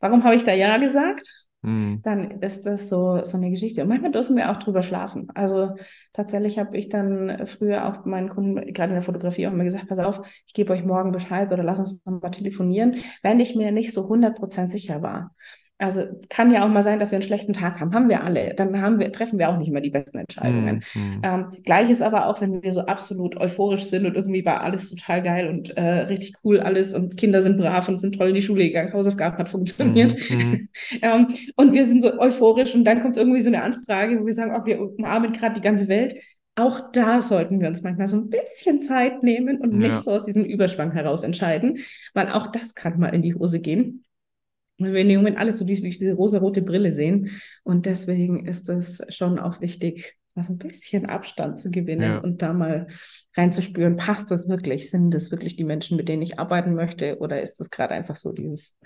warum habe ich da Ja gesagt? Mhm. Dann ist das so, so eine Geschichte. Und manchmal dürfen wir auch drüber schlafen. Also tatsächlich habe ich dann früher auch meinen Kunden, gerade in der Fotografie, auch immer gesagt, pass auf, ich gebe euch morgen Bescheid oder lass uns mal telefonieren, wenn ich mir nicht so 100% sicher war. Also kann ja auch mal sein, dass wir einen schlechten Tag haben. Haben wir alle. Dann haben wir, treffen wir auch nicht immer die besten Entscheidungen. Mhm. Ähm, Gleiches aber auch, wenn wir so absolut euphorisch sind und irgendwie war alles total geil und äh, richtig cool alles und Kinder sind brav und sind toll in die Schule gegangen, Hausaufgaben hat funktioniert. Mhm. ähm, und wir sind so euphorisch und dann kommt irgendwie so eine Anfrage, wo wir sagen, oh, wir umarmen gerade die ganze Welt. Auch da sollten wir uns manchmal so ein bisschen Zeit nehmen und nicht so aus diesem Überschwang heraus entscheiden, weil auch das kann mal in die Hose gehen. Weil wir in dem Moment alles so durch, durch diese rosa-rote Brille sehen. Und deswegen ist es schon auch wichtig, mal so ein bisschen Abstand zu gewinnen ja. und da mal reinzuspüren, passt das wirklich? Sind das wirklich die Menschen, mit denen ich arbeiten möchte? Oder ist das gerade einfach so dieses,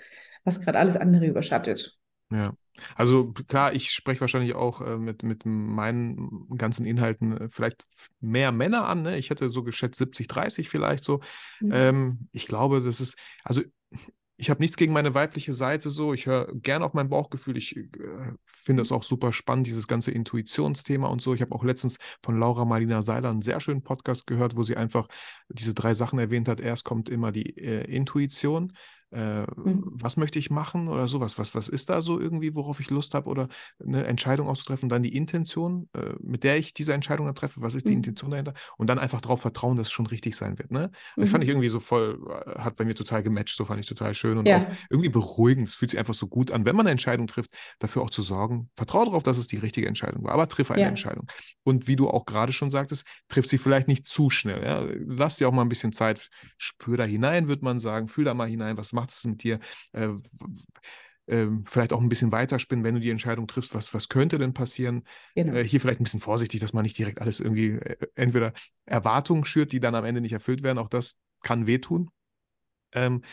was gerade alles andere überschattet? Ja, also klar, ich spreche wahrscheinlich auch äh, mit, mit meinen ganzen Inhalten äh, vielleicht mehr Männer an. Ne? Ich hätte so geschätzt 70, 30 vielleicht so. Mhm. Ähm, ich glaube, das ist, also ich habe nichts gegen meine weibliche Seite so. Ich höre gerne auf mein Bauchgefühl. Ich äh, finde es auch super spannend, dieses ganze Intuitionsthema und so. Ich habe auch letztens von Laura Marlina Seiler einen sehr schönen Podcast gehört, wo sie einfach diese drei Sachen erwähnt hat. Erst kommt immer die äh, Intuition, äh, mhm. was möchte ich machen oder sowas, was, was ist da so irgendwie, worauf ich Lust habe oder eine Entscheidung auszutreffen, dann die Intention, äh, mit der ich diese Entscheidung dann treffe, was ist die mhm. Intention dahinter und dann einfach darauf vertrauen, dass es schon richtig sein wird. Ne? Mhm. Das fand ich irgendwie so voll, äh, hat bei mir total gematcht, so fand ich total schön und ja. auch irgendwie beruhigend. Es fühlt sich einfach so gut an, wenn man eine Entscheidung trifft, dafür auch zu sorgen, vertraue darauf, dass es die richtige Entscheidung war, aber triff eine ja. Entscheidung. Und wie du auch gerade schon sagtest, triff sie vielleicht nicht zu schnell. Ja? Lass dir auch mal ein bisschen Zeit, spür da hinein, würde man sagen, fühl da mal hinein, was macht es mit dir? Äh, äh, vielleicht auch ein bisschen weiterspinnen, wenn du die Entscheidung triffst, was, was könnte denn passieren. Genau. Äh, hier vielleicht ein bisschen vorsichtig, dass man nicht direkt alles irgendwie äh, entweder Erwartungen schürt, die dann am Ende nicht erfüllt werden. Auch das kann wehtun. Ähm,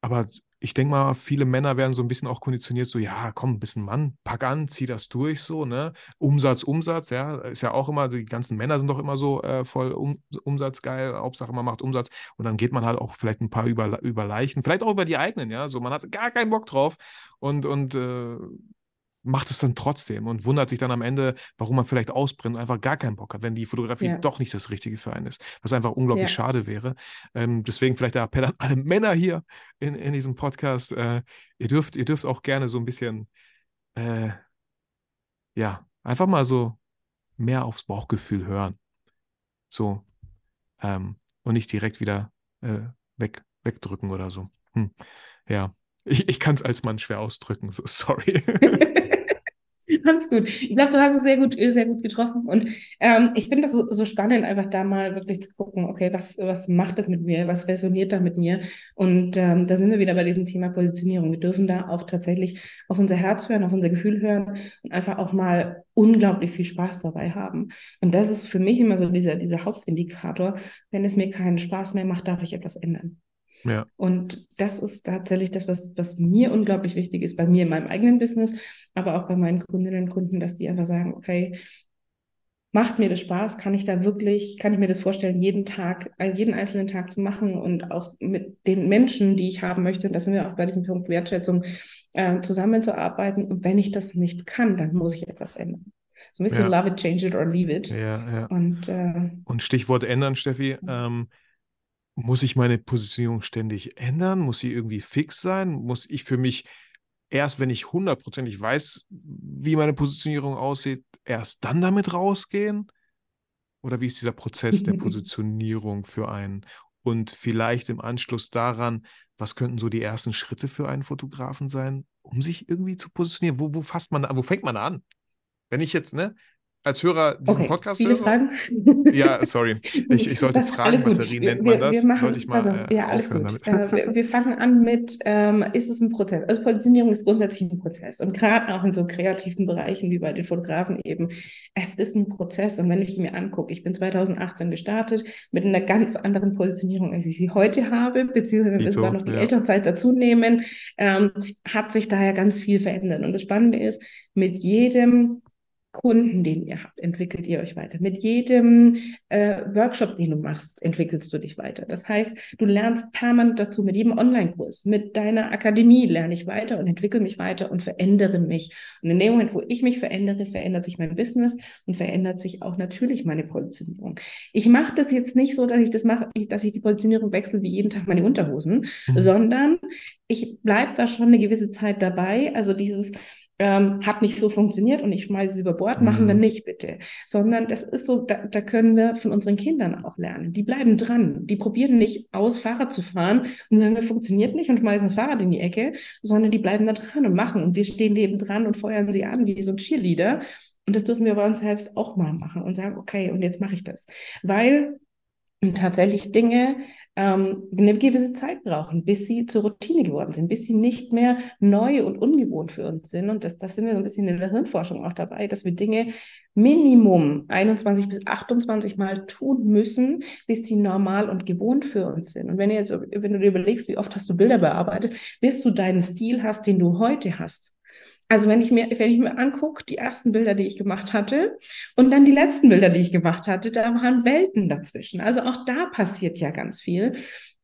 aber ich denke mal, viele Männer werden so ein bisschen auch konditioniert, so, ja, komm, bist ein Mann, pack an, zieh das durch, so, ne? Umsatz, Umsatz, ja, ist ja auch immer, die ganzen Männer sind doch immer so äh, voll um, umsatzgeil, Hauptsache man macht Umsatz und dann geht man halt auch vielleicht ein paar über, über Leichen, vielleicht auch über die eigenen, ja, so, man hat gar keinen Bock drauf und, und äh, macht es dann trotzdem und wundert sich dann am Ende, warum man vielleicht ausbrennt und einfach gar keinen Bock hat, wenn die Fotografie ja. doch nicht das Richtige für einen ist. Was einfach unglaublich ja. schade wäre. Ähm, deswegen vielleicht der Appell an alle Männer hier in, in diesem Podcast. Äh, ihr, dürft, ihr dürft auch gerne so ein bisschen, äh, ja, einfach mal so mehr aufs Bauchgefühl hören. So. Ähm, und nicht direkt wieder äh, weg, wegdrücken oder so. Hm. Ja. Ich, ich kann es als Mann schwer ausdrücken, so sorry. Ganz gut. Ich glaube, du hast es sehr gut, sehr gut getroffen. Und ähm, ich finde das so, so, spannend, einfach da mal wirklich zu gucken, okay, was, was macht das mit mir? Was resoniert da mit mir? Und ähm, da sind wir wieder bei diesem Thema Positionierung. Wir dürfen da auch tatsächlich auf unser Herz hören, auf unser Gefühl hören und einfach auch mal unglaublich viel Spaß dabei haben. Und das ist für mich immer so dieser, dieser Hauptindikator. Wenn es mir keinen Spaß mehr macht, darf ich etwas ändern. Ja. Und das ist tatsächlich das, was, was mir unglaublich wichtig ist, bei mir in meinem eigenen Business, aber auch bei meinen Kundinnen und Kunden, dass die einfach sagen, okay, macht mir das Spaß? Kann ich da wirklich, kann ich mir das vorstellen, jeden Tag, äh, jeden einzelnen Tag zu machen und auch mit den Menschen, die ich haben möchte, und da sind wir auch bei diesem Punkt Wertschätzung, äh, zusammenzuarbeiten. Und wenn ich das nicht kann, dann muss ich etwas ändern. So ein bisschen ja. love it, change it or leave it. Ja, ja. Und, äh, und Stichwort ändern, Steffi. Ähm, muss ich meine Positionierung ständig ändern? Muss sie irgendwie fix sein? Muss ich für mich erst, wenn ich hundertprozentig weiß, wie meine Positionierung aussieht, erst dann damit rausgehen? Oder wie ist dieser Prozess der Positionierung für einen? Und vielleicht im Anschluss daran, was könnten so die ersten Schritte für einen Fotografen sein, um sich irgendwie zu positionieren? Wo, wo fasst man, wo fängt man an? wenn ich jetzt, ne, als Hörer diesen Okay, Podcast viele höre. Fragen? Ja, sorry. Ich, ich sollte Das-. Fragenbatterie Wir- nennt man wir- das. wir machen- sollte ich mal auf, äh, ja, alles gut. Äh, wir, wir fangen an mit, ähm, ist es ein Prozess? Also Positionierung ist grundsätzlich ein Prozess und gerade auch in so kreativen Bereichen wie bei den Fotografen eben, es ist ein Prozess und wenn ich mir angucke, ich bin 2018 gestartet mit einer ganz anderen Positionierung, als ich sie heute habe, beziehungsweise wenn wir sogar noch die ja. Elternzeit dazu nehmen, ähm, hat sich daher ganz viel verändert und das Spannende ist, mit jedem Kunden, den ihr habt, entwickelt ihr euch weiter. Mit jedem äh, Workshop, den du machst, entwickelst du dich weiter. Das heißt, du lernst permanent dazu, mit jedem Online-Kurs, mit deiner Akademie lerne ich weiter und entwickle mich weiter und verändere mich. Und in dem Moment, wo ich mich verändere, verändert sich mein Business und verändert sich auch natürlich meine Positionierung. Ich mache das jetzt nicht so, dass ich das mache, dass ich die Positionierung wechsle wie jeden Tag meine Unterhosen, Mhm. sondern ich bleibe da schon eine gewisse Zeit dabei. Also dieses ähm, hat nicht so funktioniert und ich schmeiße es über Bord, machen wir Mhm. nicht bitte. Sondern das ist so, da, da können wir von unseren Kindern auch lernen. Die bleiben dran. Die probieren nicht aus, Fahrrad zu fahren und sagen, das funktioniert nicht und schmeißen das Fahrrad in die Ecke, sondern die bleiben da dran und machen. Und wir stehen neben dran und feuern sie an wie so ein Cheerleader. Und das dürfen wir bei uns selbst auch mal machen und sagen, okay, und jetzt mache ich das. Weil tatsächlich Dinge ähm, eine gewisse Zeit brauchen, bis sie zur Routine geworden sind, bis sie nicht mehr neu und ungewohnt für uns sind. Und das, das sind wir so ein bisschen in der Hirnforschung auch dabei, dass wir Dinge Minimum 21 bis 28 Mal tun müssen, bis sie normal und gewohnt für uns sind. Und wenn du jetzt, wenn du dir überlegst, wie oft hast du Bilder bearbeitet, bis du deinen Stil hast, den du heute hast. Also wenn ich mir, wenn ich mir angucke, die ersten Bilder, die ich gemacht hatte und dann die letzten Bilder, die ich gemacht hatte, da waren Welten dazwischen. Also auch da passiert ja ganz viel.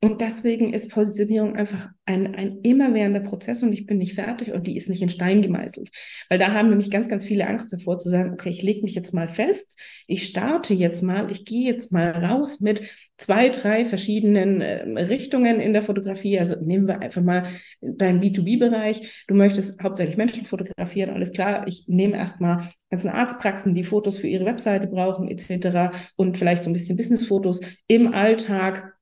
Und deswegen ist Positionierung einfach ein, ein immerwährender Prozess und ich bin nicht fertig und die ist nicht in Stein gemeißelt. Weil da haben nämlich ganz, ganz viele Angst davor zu sagen, okay, ich lege mich jetzt mal fest, ich starte jetzt mal, ich gehe jetzt mal raus mit zwei, drei verschiedenen äh, Richtungen in der Fotografie. Also nehmen wir einfach mal deinen B2B-Bereich. Du möchtest hauptsächlich Menschen fotografieren, alles klar. Ich nehme erstmal ganzen Arztpraxen, die Fotos für ihre Webseite brauchen, etc. und vielleicht so ein bisschen Businessfotos im Alltag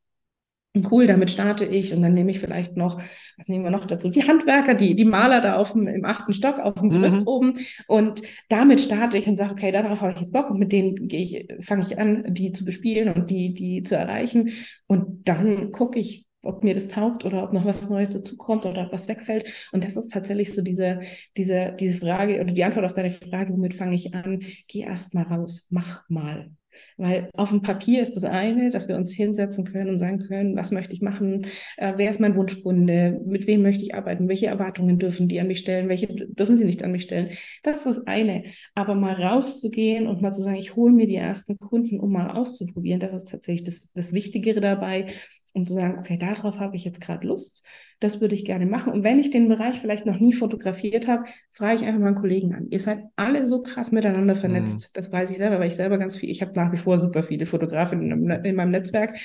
Cool, damit starte ich und dann nehme ich vielleicht noch, was nehmen wir noch dazu? Die Handwerker, die, die Maler da auf dem, im achten Stock auf dem Gerüst Mhm. oben und damit starte ich und sage, okay, darauf habe ich jetzt Bock und mit denen gehe ich, fange ich an, die zu bespielen und die, die zu erreichen und dann gucke ich, ob mir das taugt oder ob noch was Neues dazukommt oder ob was wegfällt. Und das ist tatsächlich so diese, diese, diese Frage oder die Antwort auf deine Frage, womit fange ich an? Geh erst mal raus, mach mal. Weil auf dem Papier ist das eine, dass wir uns hinsetzen können und sagen können, was möchte ich machen, äh, wer ist mein Wunschkunde, mit wem möchte ich arbeiten, welche Erwartungen dürfen die an mich stellen, welche dürfen sie nicht an mich stellen. Das ist das eine. Aber mal rauszugehen und mal zu sagen, ich hole mir die ersten Kunden, um mal auszuprobieren, das ist tatsächlich das, das Wichtigere dabei, um zu sagen, okay, darauf habe ich jetzt gerade Lust, das würde ich gerne machen. Und wenn ich den Bereich vielleicht noch nie fotografiert habe, frage ich einfach mal einen Kollegen an. Ihr seid alle so krass miteinander vernetzt. Das weiß ich selber, weil ich selber ganz viel, ich habe nach wie vor super viele Fotografinnen in, in meinem Netzwerk.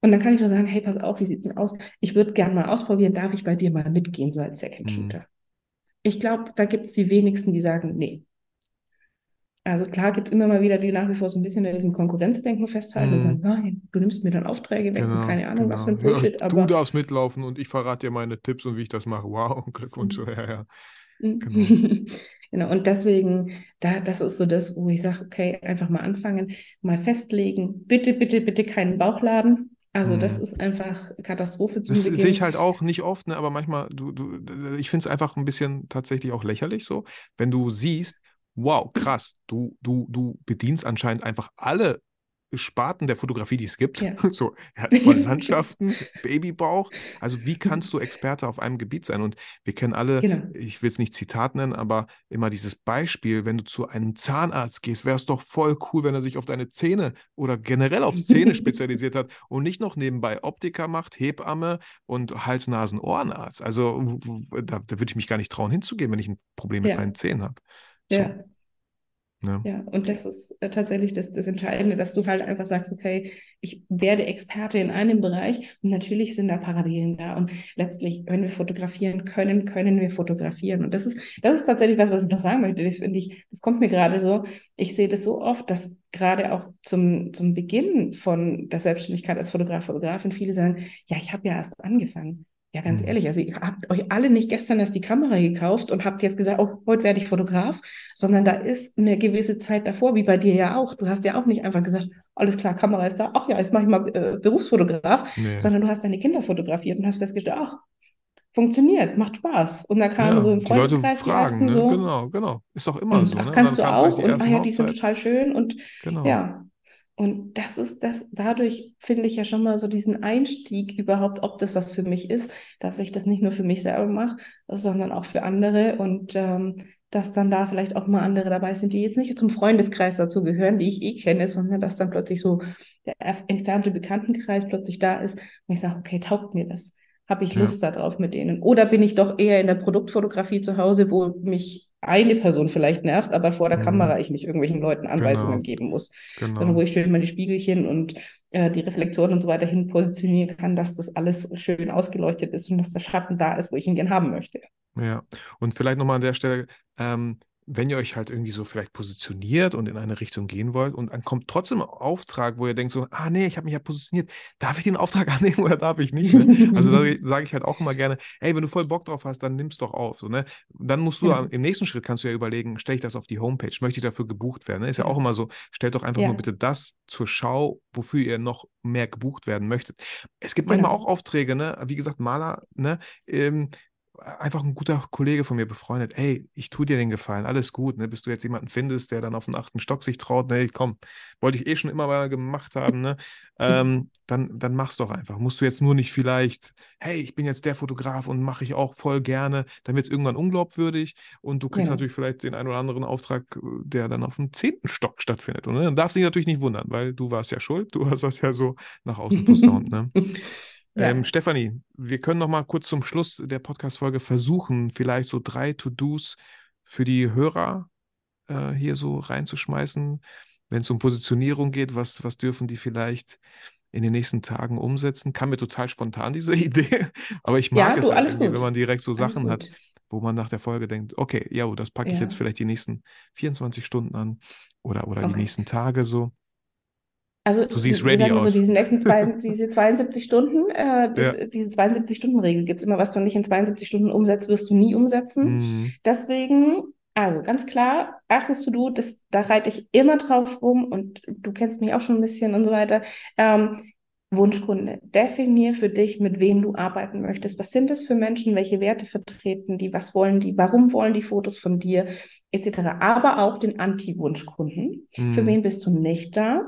Und dann kann ich nur sagen, hey, pass auf, wie sieht es denn aus? Ich würde gerne mal ausprobieren, darf ich bei dir mal mitgehen, so als Second Mhm. Shooter? Ich glaube, da gibt es die wenigsten, die sagen, nee. Also klar gibt es immer mal wieder, die nach wie vor so ein bisschen in diesem Konkurrenzdenken festhalten und Mhm. sagen, nein, du nimmst mir dann Aufträge weg und keine Ahnung, was für ein genau. Bullshit, Ja, aber du darfst mitlaufen und ich verrate dir meine Tipps und wie ich das mache. Wow, Glückwunsch. Mhm. Ja, ja. Genau. genau. Und deswegen, da, das ist so das, wo ich sage, okay, einfach mal anfangen, mal festlegen. Bitte, bitte, bitte keinen Bauchladen. Also das Mhm. ist einfach Katastrophe zum Das Beginn. sehe ich halt auch nicht oft, ne, aber manchmal, du, du, ich finde es einfach ein bisschen tatsächlich auch lächerlich so, wenn du siehst, wow, krass, du, du, du bedienst anscheinend einfach alle Sparten der Fotografie, die es gibt. Ja. So, ja, von Landschaften, Babybauch. Also wie kannst du Experte auf einem Gebiet sein? Und wir kennen alle, Genau. ich will es nicht Zitat nennen, aber immer dieses Beispiel, wenn du zu einem Zahnarzt gehst, wäre es doch voll cool, wenn er sich auf deine Zähne oder generell auf Zähne spezialisiert hat und nicht noch nebenbei Optiker macht, Hebamme und Hals-Nasen-Ohrenarzt. Also da, da würde ich mich gar nicht trauen hinzugehen, wenn ich ein Problem mit Ja. meinen Zähnen habe. So, Ja. ne? Ja, und das ist äh, tatsächlich das, das Entscheidende, dass du halt einfach sagst, okay, ich werde Experte in einem Bereich und natürlich sind da Parallelen da. Und letztlich, wenn wir fotografieren können, können wir fotografieren. Und das ist, das ist tatsächlich was, was ich noch sagen möchte. Das finde ich, das kommt mir gerade so. Ich sehe das so oft, dass gerade auch zum, zum Beginn von der Selbstständigkeit als Fotograf, Fotografin viele sagen, ja, ich habe ja erst angefangen. Ja, ganz Mhm. ehrlich, also ihr habt euch alle nicht gestern erst die Kamera gekauft und habt jetzt gesagt, oh, heute werde ich Fotograf, sondern da ist eine gewisse Zeit davor, wie bei dir ja auch. Du hast ja auch nicht einfach gesagt, alles klar, Kamera ist da, ach ja, jetzt mache ich mal äh, Berufsfotograf, Nee. sondern du hast deine Kinder fotografiert und hast festgestellt, ach, funktioniert, macht Spaß. Und da kamen Ja, so im die Leute Freundeskreis die fragen, ersten ne? so, Genau, genau. Ist auch immer und so, ach, ne? kannst du auch? Und ach ja, die sind total schön und Genau. ja. Und das ist das, dadurch finde ich ja schon mal so diesen Einstieg überhaupt, ob das was für mich ist, dass ich das nicht nur für mich selber mache, sondern auch für andere und ähm, dass dann da vielleicht auch mal andere dabei sind, die jetzt nicht zum Freundeskreis dazu gehören, die ich eh kenne, sondern dass dann plötzlich so der entfernte Bekanntenkreis plötzlich da ist und ich sage, okay, taugt mir das? Habe ich Ja. Lust darauf mit denen? Oder bin ich doch eher in der Produktfotografie zu Hause, wo mich eine Person vielleicht nervt, aber vor der Mhm. Kamera ich nicht irgendwelchen Leuten Anweisungen Genau. geben muss? sondern wo Genau. ich schön meine Spiegelchen und äh, die Reflektoren und so weiter hin positionieren kann, dass das alles schön ausgeleuchtet ist und dass der Schatten da ist, wo ich ihn gern haben möchte. Ja. Und vielleicht nochmal an der Stelle, ähm, wenn ihr euch halt irgendwie so vielleicht positioniert und in eine Richtung gehen wollt und dann kommt trotzdem ein Auftrag, wo ihr denkt so, ah nee, ich habe mich ja positioniert, darf ich den Auftrag annehmen oder darf ich nicht? Ne? Also da sage ich halt auch immer gerne, hey, wenn du voll Bock drauf hast, dann nimm's doch auf. So, ne? Dann musst du Genau. am- im nächsten Schritt kannst du ja überlegen, stelle ich das auf die Homepage, möchte ich dafür gebucht werden? Ne? Ist ja Ja. auch immer so, stellt doch einfach Ja. nur bitte das zur Schau, wofür ihr noch mehr gebucht werden möchtet. Es gibt manchmal Genau. auch Aufträge, ne? Wie gesagt, Maler, ne? Ähm, einfach ein guter Kollege von mir befreundet, ey, ich tue dir den Gefallen, alles gut, ne? Bis du jetzt jemanden findest, der dann auf den achten Stock sich traut, ne, komm, wollte ich eh schon immer mal gemacht haben, ne? Ähm, dann, dann mach's doch einfach. Musst du jetzt nur nicht vielleicht, hey, ich bin jetzt der Fotograf und mache ich auch voll gerne, dann wird es irgendwann unglaubwürdig und du kriegst Genau. natürlich vielleicht den einen oder anderen Auftrag, äh, der dann auf dem zehnten Stock stattfindet. Und ne? dann darfst du dich natürlich nicht wundern, weil du warst ja schuld, du hast das ja so nach außen posaunt, ne? Ja. Ähm, Stefanie, wir können noch mal kurz zum Schluss der Podcast-Folge versuchen, vielleicht so drei To-Dos für die Hörer äh, hier so reinzuschmeißen, wenn es um Positionierung geht. Was, was dürfen die vielleicht in den nächsten Tagen umsetzen? Kam mir total spontan diese Idee, aber ich mag Ja, es halt wenn man direkt so Alles Sachen hat, wo man nach der Folge denkt, okay, ja, das packe ich Ja. jetzt vielleicht die nächsten 24 Stunden an oder, oder die Okay. nächsten Tage so. Also, Du siehst ready sagen so, aus. diesen nächsten zwei, diese 72 Stunden, äh, das, diese 72-Stunden-Regel gibt es immer, was du nicht in 72 Stunden umsetzt, wirst du nie umsetzen. Mhm. Deswegen, also ganz klar, erstes To-Do, das, da reite ich immer drauf rum und du kennst mich auch schon ein bisschen und so weiter. Ähm, Wunschkunde. Definier für dich, mit wem du arbeiten möchtest. Was sind das für Menschen? Welche Werte vertreten die? Was wollen die? Warum wollen die Fotos von dir? Etc. Aber auch den Anti-Wunschkunden. Für Mhm. wen bist du nicht da?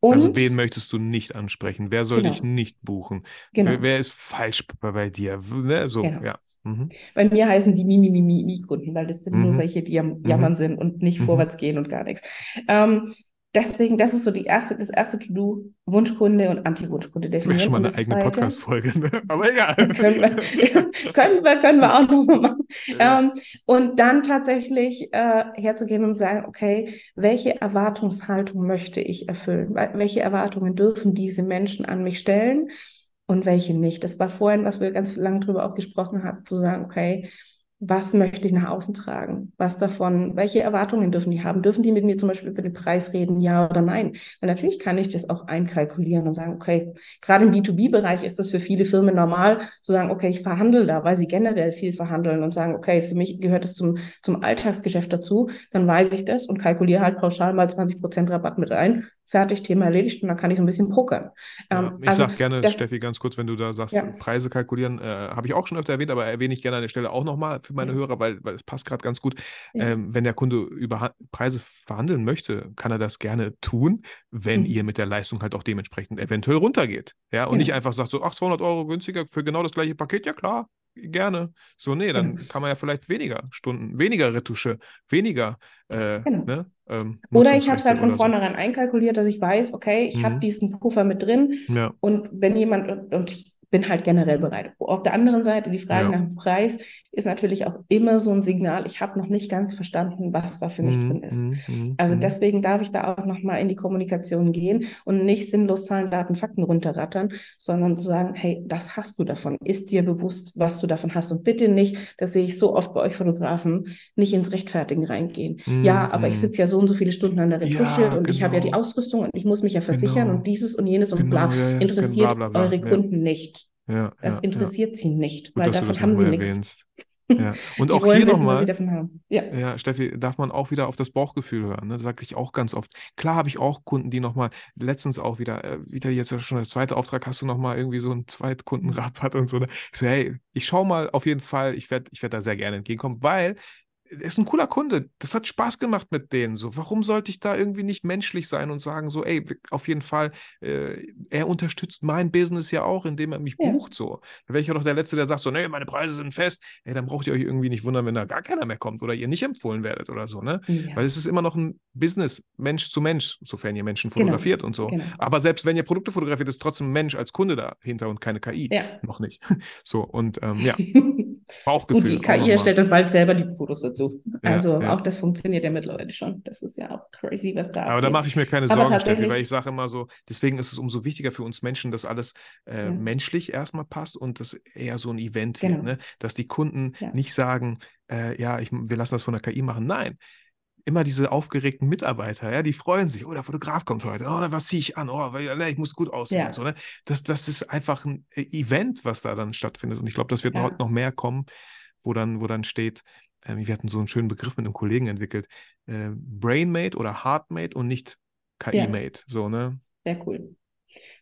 Und Also wen möchtest du nicht ansprechen? Wer soll dich Genau. nicht buchen? genau. Wer, wer ist falsch bei, dir? Ne? So, Genau. ja. Mhm. Bei mir heißen die Mi-Mi-Mi-Mi-Kunden, weil das sind nur Mhm. welche, die am Jammern sind und nicht Mhm. vorwärts gehen und gar nichts. Ähm, deswegen, das ist so die erste, das erste To-Do, Wunschkunde und Anti-Wunschkunde definieren. schon mal eine eigene Podcast-Folge, ne? Aber egal. können wir, können wir, können wir auch noch mal machen. Ja. Ähm, und dann tatsächlich äh, herzugehen und sagen, okay, welche Erwartungshaltung möchte ich erfüllen? Wel- Welche Erwartungen dürfen diese Menschen an mich stellen und welche nicht? Das war vorhin, was wir ganz lange drüber auch gesprochen hatten, zu sagen, okay, was möchte ich nach außen tragen? Was davon, welche Erwartungen dürfen die haben? Dürfen die mit mir zum Beispiel über den Preis reden, ja oder nein? Weil natürlich kann ich das auch einkalkulieren und sagen, okay, gerade im B2B-Bereich ist das für viele Firmen normal, zu sagen, okay, ich verhandle da, weil sie generell viel verhandeln und sagen, okay, für mich gehört es zum, zum Alltagsgeschäft dazu, dann weiß ich das und kalkuliere halt pauschal mal 20% Rabatt mit ein. Fertig, Thema erledigt und dann kann ich so ein bisschen pokern. Ja, Ähm, ich also sag gerne, das- Steffi, ganz kurz, wenn du da sagst, Ja. Preise kalkulieren, äh, habe ich auch schon öfter erwähnt, aber erwähne ich gerne an der Stelle auch nochmal für meine Ja. Hörer, weil, weil es passt gerade ganz gut. Ähm, wenn der Kunde über Preise verhandeln möchte, kann er das gerne tun, wenn Mhm. ihr mit der Leistung halt auch dementsprechend eventuell runtergeht. Ja, und nicht einfach sagt so, ach, 200 Euro günstiger für genau das gleiche Paket, ja klar, gerne. So, nee, dann Genau. kann man ja vielleicht weniger Stunden, weniger Retusche, weniger, äh, Genau. ne, ähm, Oder ich habe es halt von oder so. vornherein einkalkuliert, dass ich weiß, okay, ich habe Mhm. diesen Puffer mit drin Ja, und wenn jemand, und, und ich bin halt generell bereit. Auf der anderen Seite, die Frage Ja. nach dem Preis ist natürlich auch immer so ein Signal, ich habe noch nicht ganz verstanden, was da für mich Mhm, drin ist. mhm, mhm, Also mhm. deswegen darf ich da auch nochmal in die Kommunikation gehen und nicht sinnlos Zahlen, Daten, Fakten runterrattern, sondern zu sagen, hey, das hast du davon. Ist dir bewusst, was du davon hast? Und bitte nicht, das sehe ich so oft bei euch Fotografen, nicht ins Rechtfertigen reingehen. Ja, aber ich Mhm. sitze ja so und so viele Stunden an der Retusche Ja, und ich habe ja die genau. Ausrüstung und ich muss mich ja versichern Genau. und dieses und jenes und Genau, bla. ja, ja, Interessiert bla, bla, bla, eure ja. Kunden nicht. Ja, das ja, interessiert ja. sie nicht, Gut, weil davon haben sie nichts. Ja. Und auch hier nochmal, ja. ja, Steffi, darf man auch wieder auf das Bauchgefühl hören. Ne? Das sage ich auch ganz oft. Klar habe ich auch Kunden, die nochmal, letztens auch wieder, äh, wieder jetzt schon der zweite Auftrag, hast du nochmal irgendwie so einen Zweitkundenrabatt und so. Ne? Ich so, hey, ich schaue mal auf jeden Fall, ich werde ich werd da sehr gerne entgegenkommen, weil er ist ein cooler Kunde. Das hat Spaß gemacht mit denen. So, warum sollte ich da irgendwie nicht menschlich sein und sagen, so, ey, auf jeden Fall, äh, er unterstützt mein Business ja auch, indem er mich ja. bucht. So. Da wäre ich ja doch der Letzte, der sagt, so, nee, meine Preise sind fest. Ey, dann braucht ihr euch irgendwie nicht wundern, wenn da gar keiner mehr kommt oder ihr nicht empfohlen werdet oder so, ne? Ja. Weil es ist immer noch ein Business, Mensch zu Mensch, sofern ihr Menschen genau. fotografiert genau. und so. Genau. Aber selbst wenn ihr Produkte fotografiert, ist trotzdem ein Mensch als Kunde dahinter und keine KI. Ja. Noch nicht. So, und ähm, ja. Bauchgefühl. Gut, die KI erstellt dann bald selber die Fotos dazu. Ja, also ja. auch das funktioniert ja mittlerweile schon. Das ist ja auch crazy, was da Aber abgeht. da mache ich mir keine Sorgen, Steffi, weil ich sage immer so, deswegen ist es umso wichtiger für uns Menschen, dass alles äh, ja. menschlich erstmal passt und das eher so ein Event genau. wird, ne? dass die Kunden nicht sagen, äh, ja, ich, wir lassen das von der KI machen. Nein, immer diese aufgeregten Mitarbeiter, ja, die freuen sich, oh, der Fotograf kommt heute, oh, was ziehe ich an, oh, ich muss gut aussehen ja. so, ne? Das, das ist einfach ein äh, Event, was da dann stattfindet. Und ich glaube, das wird ja. noch mehr kommen, wo dann, wo dann steht, äh, wir hatten so einen schönen Begriff mit einem Kollegen entwickelt, äh, Brainmate oder Heartmate und nicht KI-Mate, ja. so, ne? Sehr cool.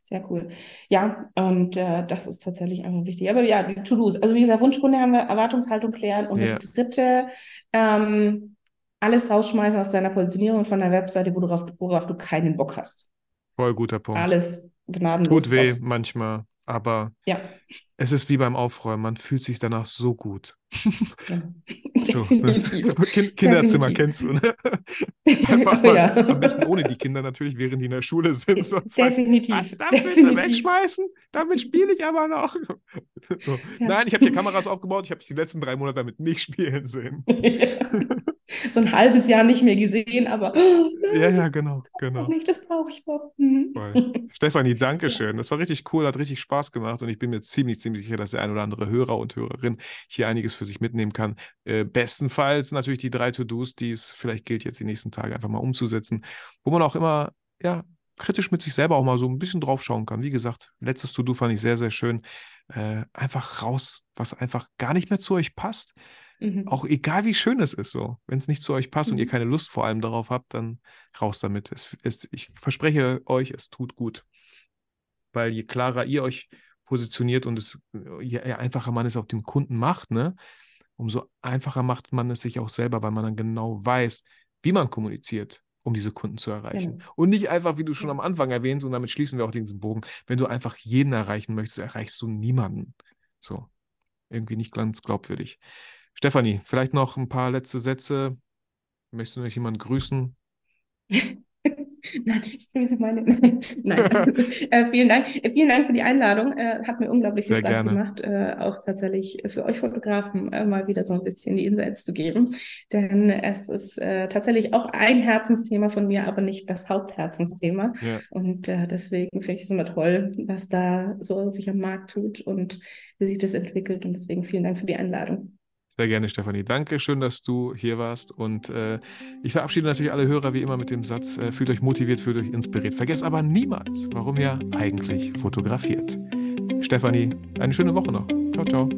Sehr cool. Ja, und äh, das ist tatsächlich einfach wichtig. Aber ja, die To-Dos. Also wie gesagt, Wunschkunde haben wir, Erwartungshaltung klären. Und ja. das dritte, ähm, alles rausschmeißen aus deiner Positionierung von der Webseite, worauf, worauf du keinen Bock hast. Voll guter Punkt. Alles gnadenlos. Tut weh raus. manchmal, aber ja. es ist wie beim Aufräumen, man fühlt sich danach so gut. Ja. so, ne? Kinderzimmer kennst du, ne? Einfach mal, ja. Am besten ohne die Kinder natürlich, während die in der Schule sind. Sonst Definitiv. Definitiv. willst du wegschmeißen? Damit spiele ich aber noch. So. Ja. Nein, ich habe hier Kameras aufgebaut, ich habe die letzten drei Monate damit nicht spielen sehen. So ein halbes Jahr nicht mehr gesehen, aber oh, nein, ja, ja, genau, genau. Nicht, das brauche ich noch. Mhm. Stefanie, danke schön. Das war richtig cool, hat richtig Spaß gemacht und ich bin mir ziemlich, ziemlich sicher, dass der ein oder andere Hörer und Hörerin hier einiges für sich mitnehmen kann. Äh, bestenfalls natürlich die drei To-Dos, die es vielleicht gilt, jetzt die nächsten Tage einfach mal umzusetzen, wo man auch immer, ja, kritisch mit sich selber auch mal so ein bisschen draufschauen kann. Wie gesagt, letztes To-Do fand ich sehr, sehr schön. Äh, einfach raus, was einfach gar nicht mehr zu euch passt. Mhm. Auch egal, wie schön es ist, so. Wenn es nicht zu euch passt mhm. und ihr mhm. keine Lust vor allem darauf habt, dann raus damit. Es, es, ich verspreche euch, es tut gut. Weil je klarer ihr euch positioniert und es, je einfacher man es auch dem Kunden macht, ne, umso einfacher macht man es sich auch selber, weil man dann genau weiß, wie man kommuniziert, um diese Kunden zu erreichen. Genau. Und nicht einfach, wie du schon am Anfang erwähnst, und damit schließen wir auch diesen Bogen, wenn du einfach jeden erreichen möchtest, erreichst du niemanden. So, irgendwie nicht ganz glaubwürdig. Stefanie, vielleicht noch ein paar letzte Sätze. Möchtest du noch jemanden grüßen? Nein, ich grüße meine. Nein, äh, vielen Dank. Äh, vielen Dank für die Einladung. Äh, hat mir unglaublich viel Sehr Spaß gerne. gemacht, äh, auch tatsächlich für euch Fotografen äh, mal wieder so ein bisschen die Insights zu geben. Denn es ist äh, tatsächlich auch ein Herzensthema von mir, aber nicht das Hauptherzensthema. Ja. Und deswegen finde ich es immer toll, was da so sich am Markt tut und wie sich das entwickelt. Und deswegen vielen Dank für die Einladung. Sehr gerne, Stefanie. Danke schön, dass du hier warst. Und äh, ich verabschiede natürlich alle Hörer wie immer mit dem Satz: äh, Fühlt euch motiviert, fühlt euch inspiriert. Vergesst aber niemals, warum ihr eigentlich fotografiert. Stefanie, eine schöne Woche noch. Ciao, ciao.